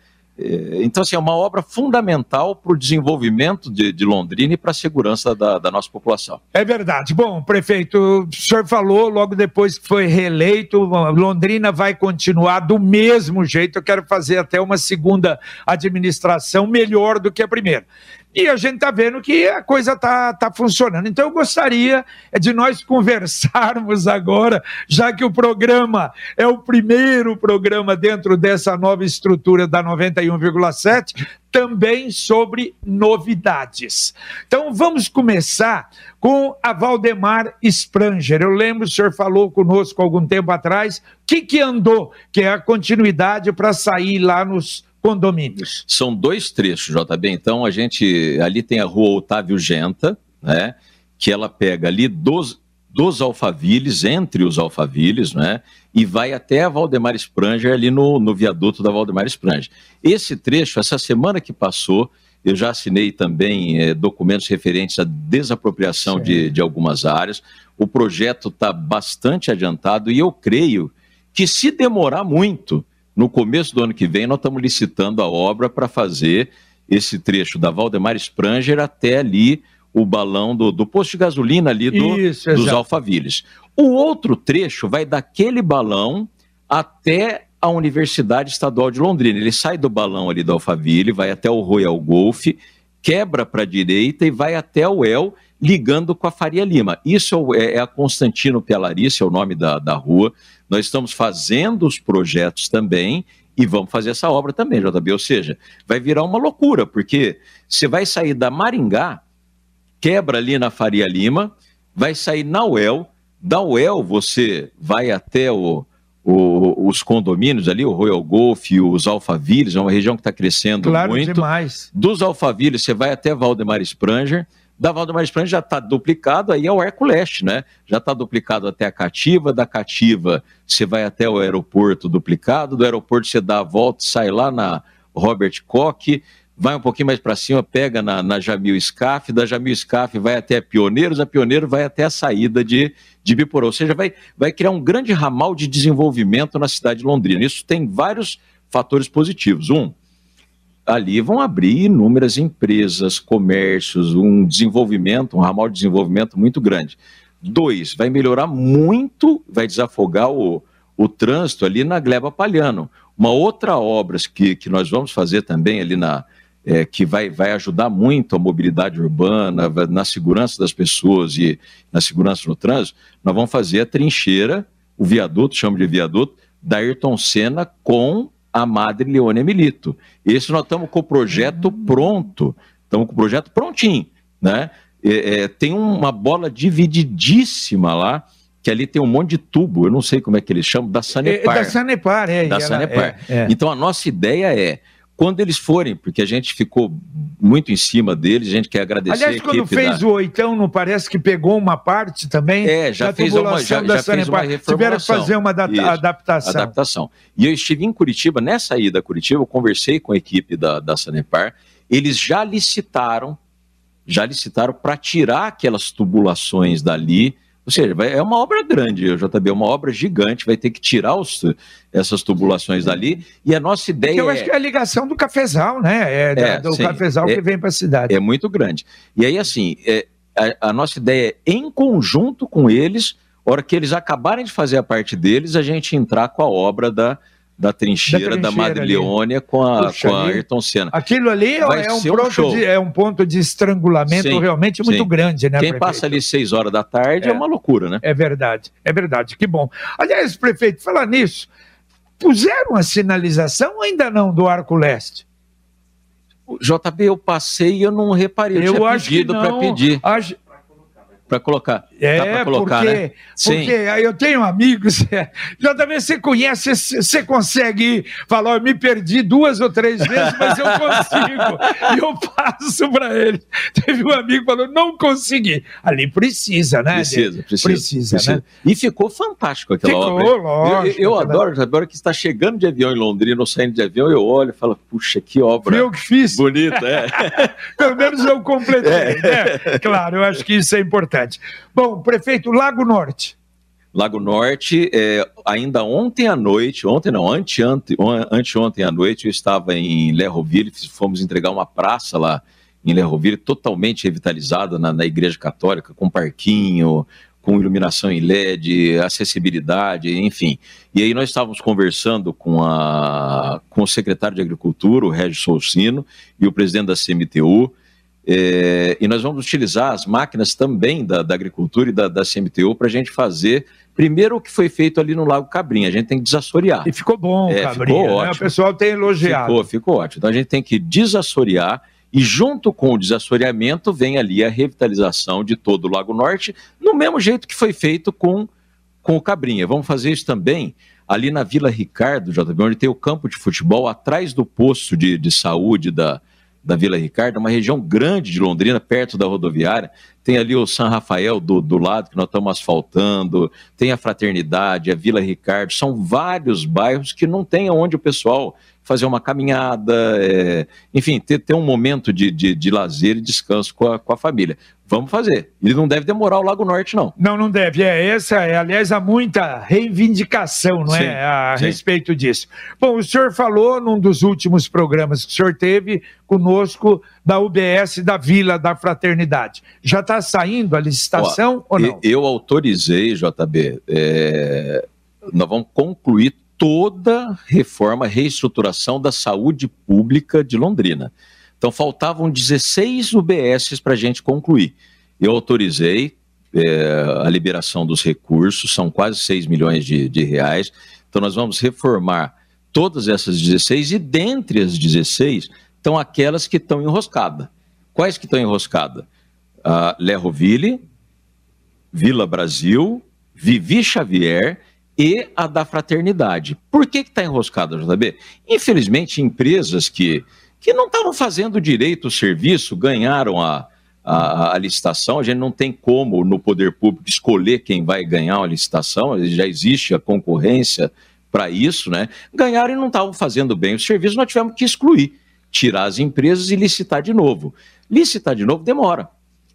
então, assim, é uma obra fundamental para o desenvolvimento de, de, Londrina e para a segurança da, da, nossa população. É verdade. Bom, prefeito, o senhor falou logo depois que foi reeleito, Londrina vai continuar do mesmo jeito. Eu quero fazer até uma segunda administração melhor do que a primeira. E a gente está vendo que a coisa está tá funcionando. Então, eu gostaria de nós conversarmos agora, já que o programa é o primeiro programa dentro dessa nova estrutura da 91,7, também sobre novidades. Então, vamos começar com a Valdemar Spranger. Eu lembro, o senhor falou conosco algum tempo atrás, o que, que andou, que é a continuidade para sair lá nos condomínios. São dois trechos, JB. Então, a gente. Ali tem a rua Otávio Genta, né? Que ela pega ali dos, dos Alfaviles, entre os Alfaviles, né? E vai até a Valdemar Spranger, ali no, no viaduto da Valdemar Spranger. Esse trecho, essa semana que passou, eu já assinei também é, documentos referentes à desapropriação de, de algumas áreas. O projeto está bastante adiantado e eu creio que, se demorar muito, no começo do ano que vem, nós estamos licitando a obra para fazer esse trecho da Valdemar Spranger até ali o balão do, do posto de gasolina ali do, Isso, dos Alfavilles. O outro trecho vai daquele balão até a Universidade Estadual de Londrina. Ele sai do balão ali do Alphaville, vai até o Royal Golf, quebra para a direita e vai até o El, ligando com a Faria Lima. Isso é, é a Constantino Pialarice, é o nome da, da rua. Nós estamos fazendo os projetos também e vamos fazer essa obra também, JB. Ou seja, vai virar uma loucura, porque você vai sair da Maringá, quebra ali na Faria Lima, vai sair na UEL, da UEL você vai até o, o, os condomínios ali, o Royal Golf, os Alphavilles, é uma região que está crescendo claro, muito. demais. Dos Alphavilles você vai até Valdemar Spranger, da Valdemar Spranger já está duplicado, aí é o Arco Leste, né? Já está duplicado até a Cativa, da Cativa você vai até o aeroporto duplicado, do aeroporto você dá a volta, sai lá na Robert Koch, vai um pouquinho mais para cima, pega na, na Jamil Scaf, da Jamil Scaf vai até Pioneiros, a Pioneiro vai até a saída de, de Biporã. Ou seja, vai, vai criar um grande ramal de desenvolvimento na cidade de Londrina. Isso tem vários fatores positivos. Um, ali vão abrir inúmeras empresas, comércios, um desenvolvimento, um ramal de desenvolvimento muito grande. Dois, vai melhorar muito, vai desafogar o, o trânsito ali na Gleba Palhano. Uma outra obra que, que nós vamos fazer também ali na, é, que vai, vai ajudar muito a mobilidade urbana, na segurança das pessoas e na segurança no trânsito, nós vamos fazer a trincheira, o viaduto, chamo de viaduto, da Ayrton Senna com a Madre Leone Milito. Esse nós estamos com o projeto pronto, estamos com o projeto prontinho, né? É, é, tem uma bola divididíssima lá, que ali tem um monte de tubo, eu não sei como é que eles chamam, da Sanepar. É, da Sanepar, é. Da Sanepar. É, é. Então a nossa ideia é quando eles forem, porque a gente ficou muito em cima deles, a gente quer agradecer Aliás, quando fez da... o oitão, não parece que pegou uma parte também? É, já fez uma, já, já fez uma reformulação. Tiveram que fazer uma da, adaptação. Adaptação. E eu estive em Curitiba, nessa ida a Curitiba, eu conversei com a equipe da, da Sanepar, eles já licitaram, já licitaram para tirar aquelas tubulações dali, ou seja, vai, é uma obra grande, o JB, é uma obra gigante, vai ter que tirar os, essas tubulações dali. E a nossa ideia. Eu acho é... que é a ligação do cafezal, né? É, é do sim, cafezal é, que vem para a cidade. É muito grande. E aí, assim, é, a, a, nossa ideia é, em conjunto com eles, hora que eles acabarem de fazer a parte deles, a gente entrar com a obra da, da trincheira da, da Madre Leônia com a, Puxa, com a Ayrton Senna. Aquilo ali é um, um de, é um, ponto de estrangulamento sim, realmente muito sim. grande, né? Quem prefeito? passa ali seis horas da tarde é. é. uma loucura, né? É verdade, é verdade, que bom. Aliás, prefeito, falar nisso, puseram a sinalização ainda não do Arco Leste? JB, eu passei e eu não reparei. Eu, eu tinha pedido para pedir. Acho, para colocar. É, colocar, porque, né? porque eu tenho amigos, já também você conhece, você consegue falar, eu me perdi duas ou três vezes, mas eu consigo. e eu passo para ele. Teve um amigo que falou, não consegui. Ali precisa, né? Precisa, precisa. Precisa, precisa. Né? E ficou fantástico aquela ficou, obra. Lógico, eu, eu adoro, agora que está chegando de avião em Londrina, ou saindo de avião, eu olho e falo, puxa, que obra. Eu que fiz. Bonita, é. Pelo menos eu completei, é. né? Claro, eu acho que isso é importante Bom, prefeito, Lago Norte. Lago Norte, é, ainda ontem à noite, ontem não, anteontem, anteontem à noite, eu estava em Lerroville, fomos entregar uma praça lá em Lerroville, totalmente revitalizada na, na Igreja Católica, com parquinho, com iluminação em LED, acessibilidade, enfim. E aí nós estávamos conversando com, a, com o secretário de Agricultura, o Regis Solcino, e o presidente da CMTU, é, e nós vamos utilizar as máquinas também da, da agricultura e da, da CMTU para a gente fazer primeiro o que foi feito ali no Lago Cabrinha. A gente tem que desassorear. E ficou bom, é, Cabrinha. Ficou né? ótimo. O pessoal tem elogiado. Ficou, ficou ótimo. Então a gente tem que desassorear e junto com o desassoreamento vem ali a revitalização de todo o Lago Norte, no mesmo jeito que foi feito com, com o Cabrinha. Vamos fazer isso também ali na Vila Ricardo, JB, onde tem o campo de futebol, atrás do posto de, de saúde da, da Vila Ricardo, uma região grande de Londrina, perto da rodoviária. Tem ali o São Rafael do, do lado, que nós estamos asfaltando, tem a Fraternidade, a Vila Ricardo, são vários bairros que não tem onde o pessoal fazer uma caminhada, é, enfim, ter, ter um momento de, de, de lazer e descanso com a, com a família. Vamos fazer. Ele não deve demorar o Lago Norte, não. Não, não deve. É essa, é, aliás, há muita reivindicação, não sim, é, a sim. respeito disso. Bom, o senhor falou num dos últimos programas que o senhor teve conosco da UBS da Vila da Fraternidade. Já está saindo a licitação Ó, ou não? Eu autorizei, JB. É, nós vamos concluir toda reforma, reestruturação da saúde pública de Londrina. Então, faltavam 16 UBSs para a gente concluir. Eu autorizei é, a liberação dos recursos, são quase 6 milhões de, de reais. Então, nós vamos reformar todas essas 16 e dentre as 16 estão aquelas que estão enroscadas. Quais que estão enroscadas? Uh, Lerroville, Vila Brasil, Vivi Xavier e a da fraternidade. Por que está enroscada, JB? Infelizmente, empresas que, que não estavam fazendo direito o serviço ganharam a, a, a, licitação. A gente não tem como, no poder público, escolher quem vai ganhar uma licitação, já existe a concorrência para isso, né? Ganharam e não estavam fazendo bem o serviço, nós tivemos que excluir, tirar as empresas e licitar de novo. Licitar de novo demora,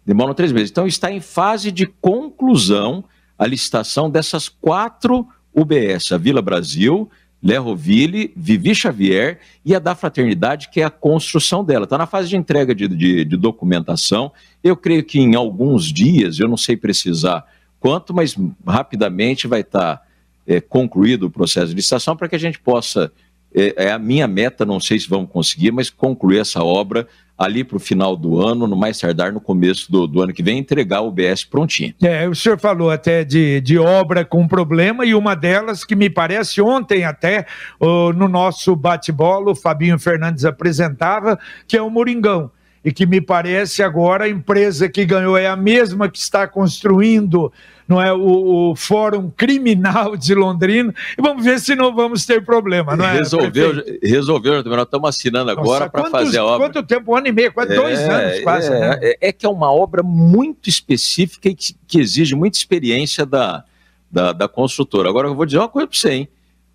demora três meses. Então, está em fase de conclusão a licitação dessas quatro UBS, a Vila Brasil, Lerroville, Vivi Xavier e a da Fraternidade, que é a construção dela. Está na fase de entrega de, de, de, documentação. Eu creio que em alguns dias, eu não sei precisar quanto, mas rapidamente vai estar tá, é, concluído o processo de licitação para que a gente possa. É, é, a minha meta, não sei se vamos conseguir, mas concluir essa obra ali para o final do ano, no mais tardar no começo do, do ano que vem, entregar o BS prontinho. É, o senhor falou até de, de obra com problema e uma delas que me parece ontem até no nosso bate-bola, o Fabinho Fernandes apresentava, que é o Moringão e que me parece agora a empresa que ganhou é a mesma que está construindo não é o, o Fórum Criminal de Londrina e vamos ver se não vamos ter problema, não é? Resolveu, resolveu, nós estamos assinando agora para fazer a obra. Quanto tempo? Um ano e meio, quase é, dois anos quase, é, né? é, é, que é uma obra muito específica e que, que exige muita experiência da, da, da, construtora. Agora eu vou dizer uma coisa para você, hein?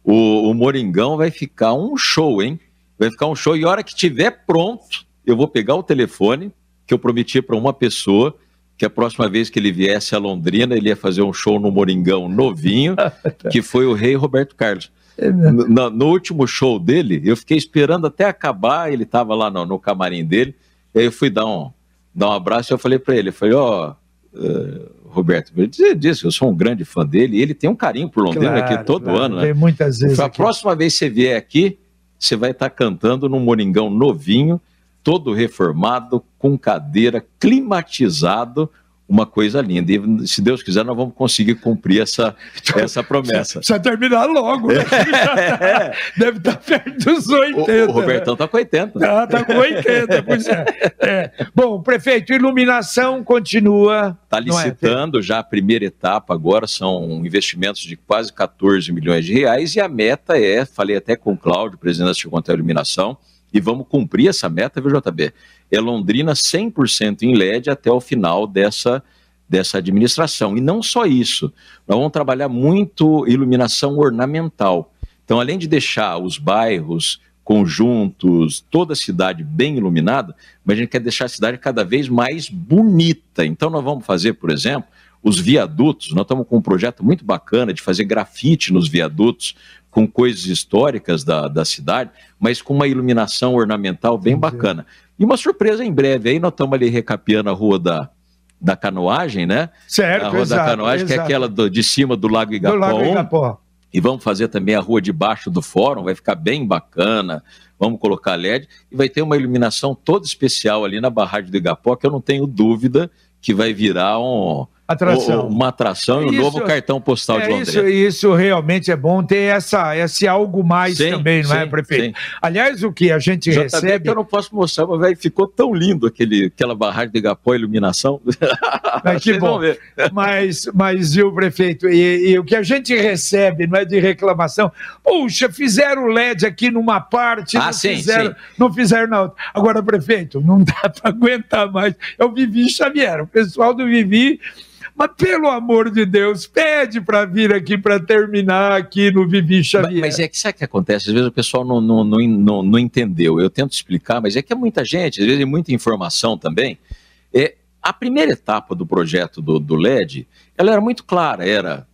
O, o Moringão vai ficar um show, hein? Vai ficar um show e a hora que tiver pronto, eu vou pegar o telefone que eu prometi para uma pessoa que a próxima vez que ele viesse a Londrina, ele ia fazer um show no Moringão novinho, que foi o rei Roberto Carlos. É no, no, último show dele, eu fiquei esperando até acabar, ele estava lá no, no, camarim dele, e aí eu fui dar um, dar um abraço e eu falei para ele, eu falei, ó, oh, uh, Roberto, eu dizer disso, eu sou um grande fã dele, e ele tem um carinho por Londrina claro, aqui todo claro, ano, né? Muitas vezes. A próxima vez que você vier aqui, você vai estar tá cantando no Moringão novinho, todo reformado, com cadeira, climatizado, uma coisa linda. E se Deus quiser, nós vamos conseguir cumprir essa, essa promessa. Precisa terminar logo. Né? É. Deve estar perto dos 80. O, o né? Robertão está com 80. Está tá com 80, pois é. é. Bom, prefeito, iluminação continua. Está é? licitando é? já a primeira etapa agora, são investimentos de quase 14 milhões de reais, e a meta é, falei até com o Cláudio, presidente da Conta Iluminação, e vamos cumprir essa meta, viu, JB? É Londrina 100% em LED até o final dessa, dessa administração. E não só isso, nós vamos trabalhar muito iluminação ornamental. Então, além de deixar os bairros, conjuntos, toda a cidade bem iluminada, mas a gente quer deixar a cidade cada vez mais bonita. Então, nós vamos fazer, por exemplo, os viadutos. Nós estamos com um projeto muito bacana de fazer grafite nos viadutos, com coisas históricas da, da cidade, mas com uma iluminação ornamental bem bacana. E uma surpresa em breve, aí nós estamos ali recapeando a rua da, da canoagem, né? Certo, A rua exato, da canoagem, exato. que é aquela do, de cima do Lago Igapó. Do Lago Igapó. E vamos fazer também a rua de baixo do fórum, vai ficar bem bacana. Vamos colocar LED e vai ter uma iluminação toda especial ali na barragem do Igapó, que eu não tenho dúvida que vai virar um, atração. uma atração e um novo cartão postal é, de Londrina. Isso, isso realmente é bom ter essa, esse algo mais sim, também, não é, sim, é, prefeito? Sim. Aliás, o que a gente Já recebe... que eu não posso mostrar, mas véio, ficou tão lindo aquele, aquela barragem de Igapó, iluminação. Mas que bom. Mas, mas, viu, prefeito, e, e, o que a gente recebe, não é de reclamação, puxa, fizeram LED aqui numa parte, ah, não, fizeram, não fizeram na outra. Agora, prefeito, não dá para aguentar mais. Eu vivi Xavier, o pessoal do Vivi mas pelo amor de Deus, pede para vir aqui para terminar aqui no Vivi Xavier. Mas, mas é que sabe o que acontece? Às vezes o pessoal não, não, não, não, não entendeu. Eu tento explicar, mas é que é muita gente, às vezes é muita informação também. É, a primeira etapa do projeto do, do LED, ela era muito clara, era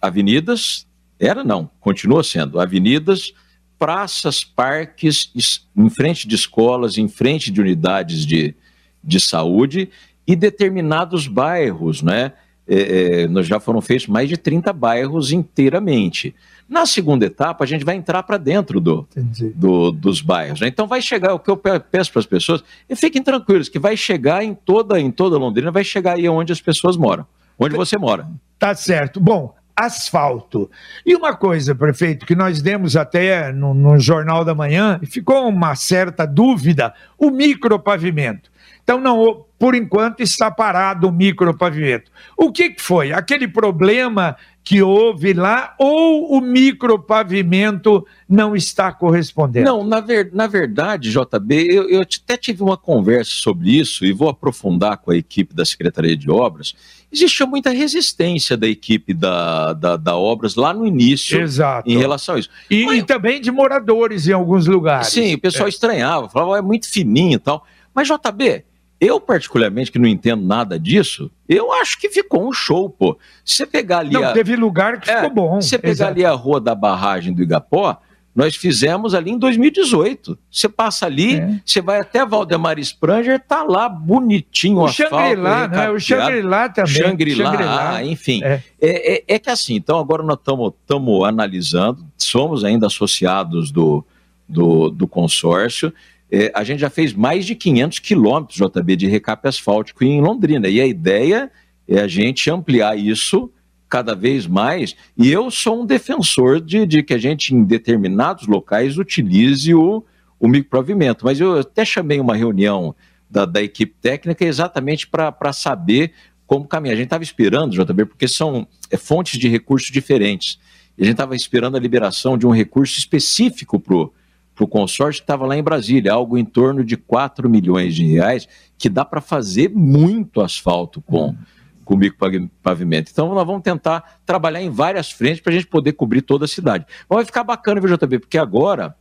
avenidas, era não, continua sendo, avenidas, praças, parques, em frente de escolas, em frente de unidades de, de saúde e determinados bairros, né? É, é, já foram feitos mais de 30 bairros inteiramente. Na segunda etapa, a gente vai entrar para dentro do, do, dos bairros. Né? Então vai chegar, o que eu peço para as pessoas, e fiquem tranquilos, que vai chegar em toda, em toda Londrina, vai chegar aí onde as pessoas moram, onde você mora. Tá certo. Bom, asfalto. E uma coisa, prefeito, que nós demos até no, no Jornal da Manhã, e ficou uma certa dúvida, o micropavimento. Então, não, por enquanto, está parado o micropavimento. O que, que foi? Aquele problema que houve lá ou o micropavimento não está correspondendo? Não, na, ver, na verdade, JB, eu, eu até tive uma conversa sobre isso e vou aprofundar com a equipe da Secretaria de Obras. Existia muita resistência da equipe da, da, da Obras lá no início Exato. em relação a isso. E, Mas, e também de moradores em alguns lugares. Sim, o pessoal é. estranhava, falava, é muito fininho e tal. Mas, JB, eu, particularmente, que não entendo nada disso, eu acho que ficou um show, pô. Se você pegar ali. Não, a... teve lugar que é, ficou bom. Se você pegar Exato. ali a rua da barragem do Igapó, nós fizemos ali em 2018. Você passa ali, é. você vai até Valdemar Spranger, tá lá bonitinho o Shangri-La, né? O Shangri-La também. Shangri-La, Shangri enfim. É. É, é. É, que assim, então agora nós estamos analisando, somos ainda associados do, do, do consórcio, é, a gente já fez mais de 500 quilômetros, JB, de recape asfáltico em Londrina. E a ideia é a gente ampliar isso cada vez mais. E eu sou um defensor de, de que a gente, em determinados locais, utilize o, o micropavimento. Mas eu até chamei uma reunião da, da equipe técnica exatamente para saber como caminhar. A gente estava esperando, JB, porque são é, fontes de recursos diferentes. E a gente estava esperando a liberação de um recurso específico para o para o consórcio estava lá em Brasília, algo em torno de 4 milhões de reais, que dá para fazer muito asfalto com, hum. com micropavimento. Então nós vamos tentar trabalhar em várias frentes para a gente poder cobrir toda a cidade. Mas vai ficar bacana, viu, JB? Porque agora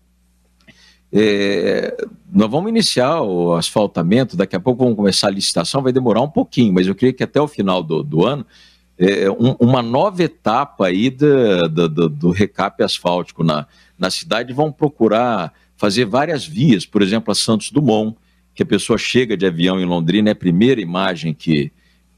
é, nós vamos iniciar o asfaltamento, daqui a pouco vamos começar a licitação, vai demorar um pouquinho, mas eu queria que até o final do, do ano é, um, uma nova etapa aí do, do, do recap asfáltico na, na cidade vão procurar fazer várias vias, por exemplo, a Santos Dumont, que a pessoa chega de avião em Londrina, é a primeira imagem que,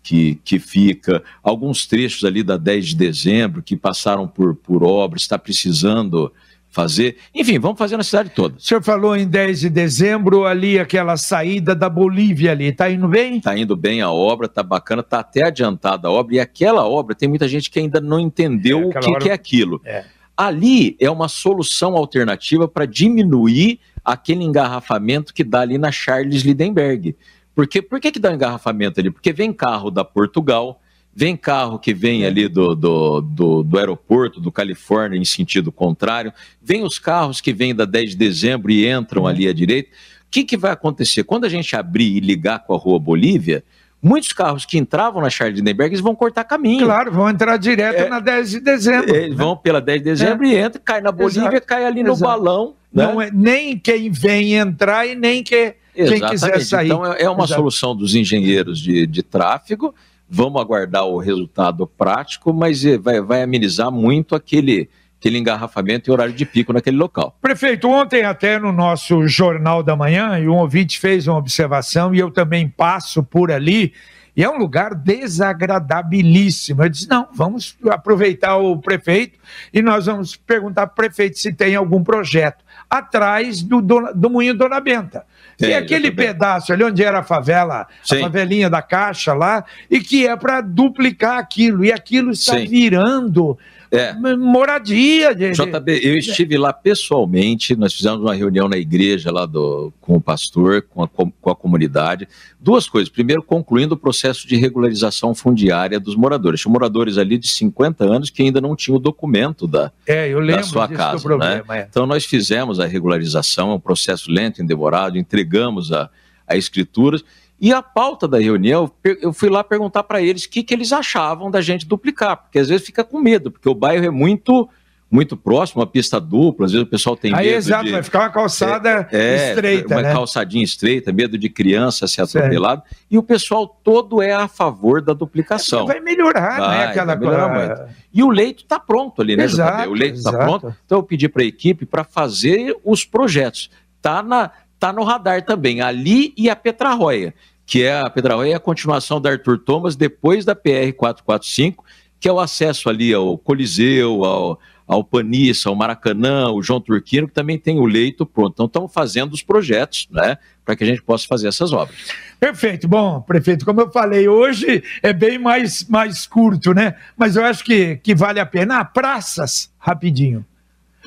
que, que fica. Alguns trechos ali da 10 de dezembro que passaram por, por obras, está precisando fazer. Enfim, vamos fazer na cidade toda. O senhor falou em 10 de dezembro, ali aquela saída da Bolívia ali, está indo bem? Está indo bem a obra, está bacana, está até adiantada a obra, e aquela obra tem muita gente que ainda não entendeu é, o que, hora... que, é aquilo. É. Ali é uma solução alternativa para diminuir aquele engarrafamento que dá ali na Charles Lidenberg. Porque, por que, que dá um engarrafamento ali? Porque vem carro da Portugal, vem carro que vem ali do, do, do, do, aeroporto, do Califórnia, em sentido contrário, vem os carros que vêm da 10 de dezembro e entram ali à direita. O que, que vai acontecer? Quando a gente abrir e ligar com a Rua Bolívia, muitos carros que entravam na Charles Lindbergh eles vão cortar caminho. Claro, vão entrar direto é, na 10 de dezembro. Eles vão pela 10 de dezembro é. e entram, cai na Bolívia, Exato. cai ali no Exato. balão. Né? Não é nem quem vem entrar e nem que, quem quiser sair. Então é, é uma Exato. solução dos engenheiros de, de tráfego. Vamos aguardar o resultado prático, mas eh, vai, vai amenizar muito aquele aquele engarrafamento e horário de pico naquele local. Prefeito, ontem até no nosso Jornal da Manhã, e um ouvinte fez uma observação, e eu também passo por ali, e é um lugar desagradabilíssimo. Eu disse: não, vamos aproveitar o prefeito e nós vamos perguntar para o prefeito se tem algum projeto. atrás do, do, do Moinho Dona Benta. Tem, aquele pedaço ali onde era a favela, Sim. a favelinha da Caixa lá, e que é para duplicar aquilo. E aquilo está Sim. virando é. moradia. De, JB, eu estive lá pessoalmente, nós fizemos uma reunião na igreja lá do, com o pastor, com a, com a comunidade. Duas coisas. Primeiro, concluindo o processo de regularização fundiária dos moradores. Tinha moradores ali de 50 anos que ainda não tinham o documento da, é, da sua casa. Problema, né? é. Então, nós fizemos a regularização, é um processo lento e demorado, entregamos a, a escrituras. E a pauta da reunião, eu fui lá perguntar para eles o que, que eles achavam da gente duplicar, porque às vezes fica com medo, porque o bairro é muito muito próximo, uma pista dupla, às vezes o pessoal tem Aí, medo exato, de... vai ficar uma calçada é, é, estreita, Uma né? calçadinha estreita, medo de criança ser atropelado, e o pessoal todo é a favor da duplicação. vai melhorar, vai, né? Aquela vai melhorar. E o leito está pronto ali, né, exato, O leito está pronto, então eu pedi para a equipe para fazer os projetos. Está na, tá no radar também, ali e a Petrarroia que é a Pedralha, é a continuação da Arthur Thomas depois da PR 445, que é o acesso ali ao Coliseu, ao, ao Panissa, ao Maracanã, o João Turquino, que também tem o leito pronto. Então, estamos fazendo os projetos, né, para que a gente possa fazer essas obras. Perfeito. Bom, prefeito, como eu falei, hoje é bem mais, mais curto, né? Mas eu acho que, que vale a pena. Ah, praças, rapidinho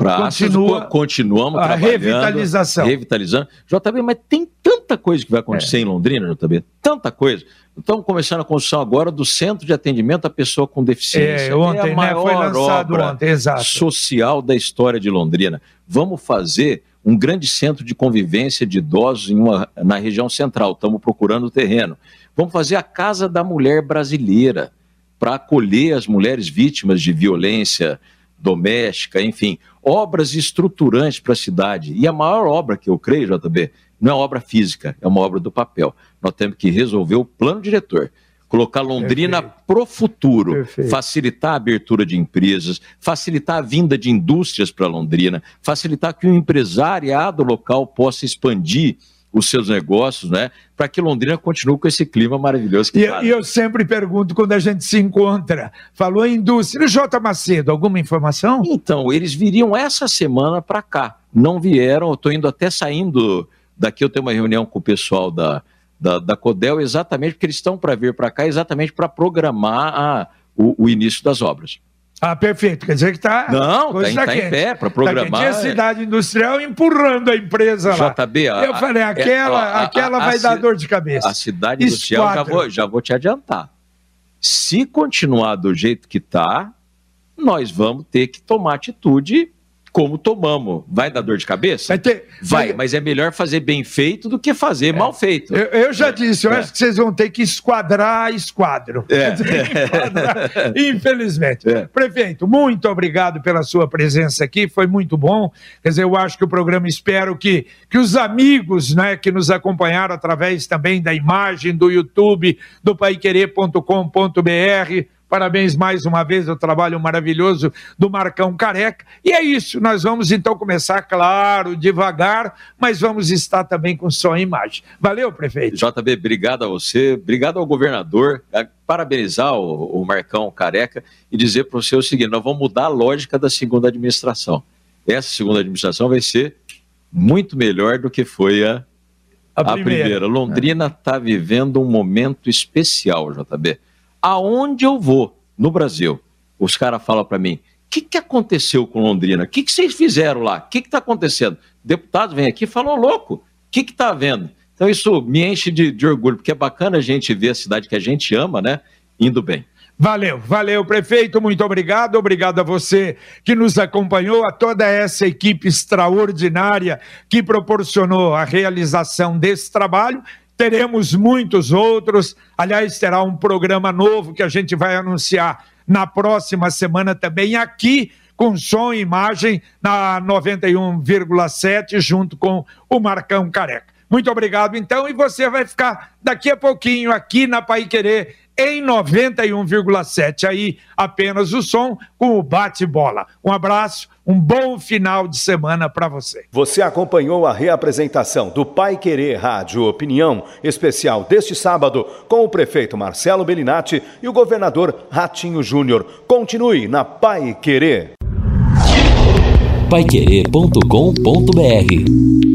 Continua continuamos a. Revitalização. Revitalizando. JB, mas tem tanta coisa que vai acontecer é. em Londrina, JB, tanta coisa. Estamos começando a construção agora do Centro de Atendimento à Pessoa com Deficiência. É, ontem, é a maior né? Foi lançado obra ontem, social da história de Londrina. Vamos fazer um grande centro de convivência de idosos uma, na região central. Estamos procurando o terreno. Vamos fazer a Casa da Mulher Brasileira para acolher as mulheres vítimas de violência doméstica, enfim, obras estruturantes para a cidade. E a maior obra que eu creio, JB, não é obra física, é uma obra do papel. Nós temos que resolver o plano diretor. Colocar Londrina para o futuro, Perfeito. facilitar a abertura de empresas, facilitar a vinda de indústrias para Londrina, facilitar que o empresariado local possa expandir os seus negócios, né? Para que Londrina continue com esse clima maravilhoso que e, e, eu sempre pergunto quando a gente se encontra, falou em indústria, J. Macedo, alguma informação? Então, eles viriam essa semana para cá, não vieram, eu estou indo até saindo daqui, eu tenho uma reunião com o pessoal da, da, da Codel, exatamente porque eles estão para vir para cá, exatamente para programar a, o, o início das obras. Ah, perfeito. Quer dizer que está. Não, está tá em pé para programar. Tá a cidade industrial empurrando a empresa lá. JB, a, Eu falei, aquela, a, a, aquela vai dar dor de cabeça. A cidade industrial, já vou, já vou te adiantar. Se continuar do jeito que está, nós vamos ter que tomar atitude como tomamos. Vai dar dor de cabeça? Vai, ter, vai, mas é melhor fazer bem feito do que fazer é. mal feito. Eu, eu já é. disse, eu é. acho que vocês vão ter que esquadrar esquadro. É. Esquadrar, infelizmente. É. Prefeito, muito obrigado pela sua presença aqui, foi muito bom. Quer dizer, eu acho que o programa, espero que, que os amigos né, que nos acompanharam através também da imagem do YouTube, do paiquerê.com.br, Parabéns mais uma vez ao trabalho maravilhoso do Marcão Careca. E é isso, nós vamos então começar, claro, devagar, mas vamos estar também com som e imagem. Valeu, prefeito. JB, obrigado a você, obrigado ao governador, parabenizar o, o Marcão Careca e dizer para você o seguinte: nós vamos mudar a lógica da segunda administração. Essa segunda administração vai ser muito melhor do que foi a, a, a primeira. primeira. Londrina está vivendo um momento especial, JB aonde eu vou no Brasil, os caras falam para mim: o que, que aconteceu com Londrina? O que, que vocês fizeram lá? O que está acontecendo? Deputado vem aqui e fala: louco, o que está havendo? Então isso me enche de, de orgulho, porque é bacana a gente ver a cidade que a gente ama, né? Indo bem. Valeu, valeu, prefeito, muito obrigado. Obrigado a você que nos acompanhou, a toda essa equipe extraordinária que proporcionou a realização desse trabalho teremos muitos outros. Aliás, terá um programa novo que a gente vai anunciar na próxima semana também aqui com som e imagem na 91,7 junto com o Marcão Careca. Muito obrigado então e você vai ficar daqui a pouquinho aqui na Pai Querer em 91,7 aí apenas o som com o bate-bola. Um abraço um bom final de semana para você. Você acompanhou a reapresentação do Pai Querer Rádio Opinião, especial deste sábado, com o prefeito Marcelo Bellinati e o governador Ratinho Júnior. Continue na Pai Querer. paiquerê.com.br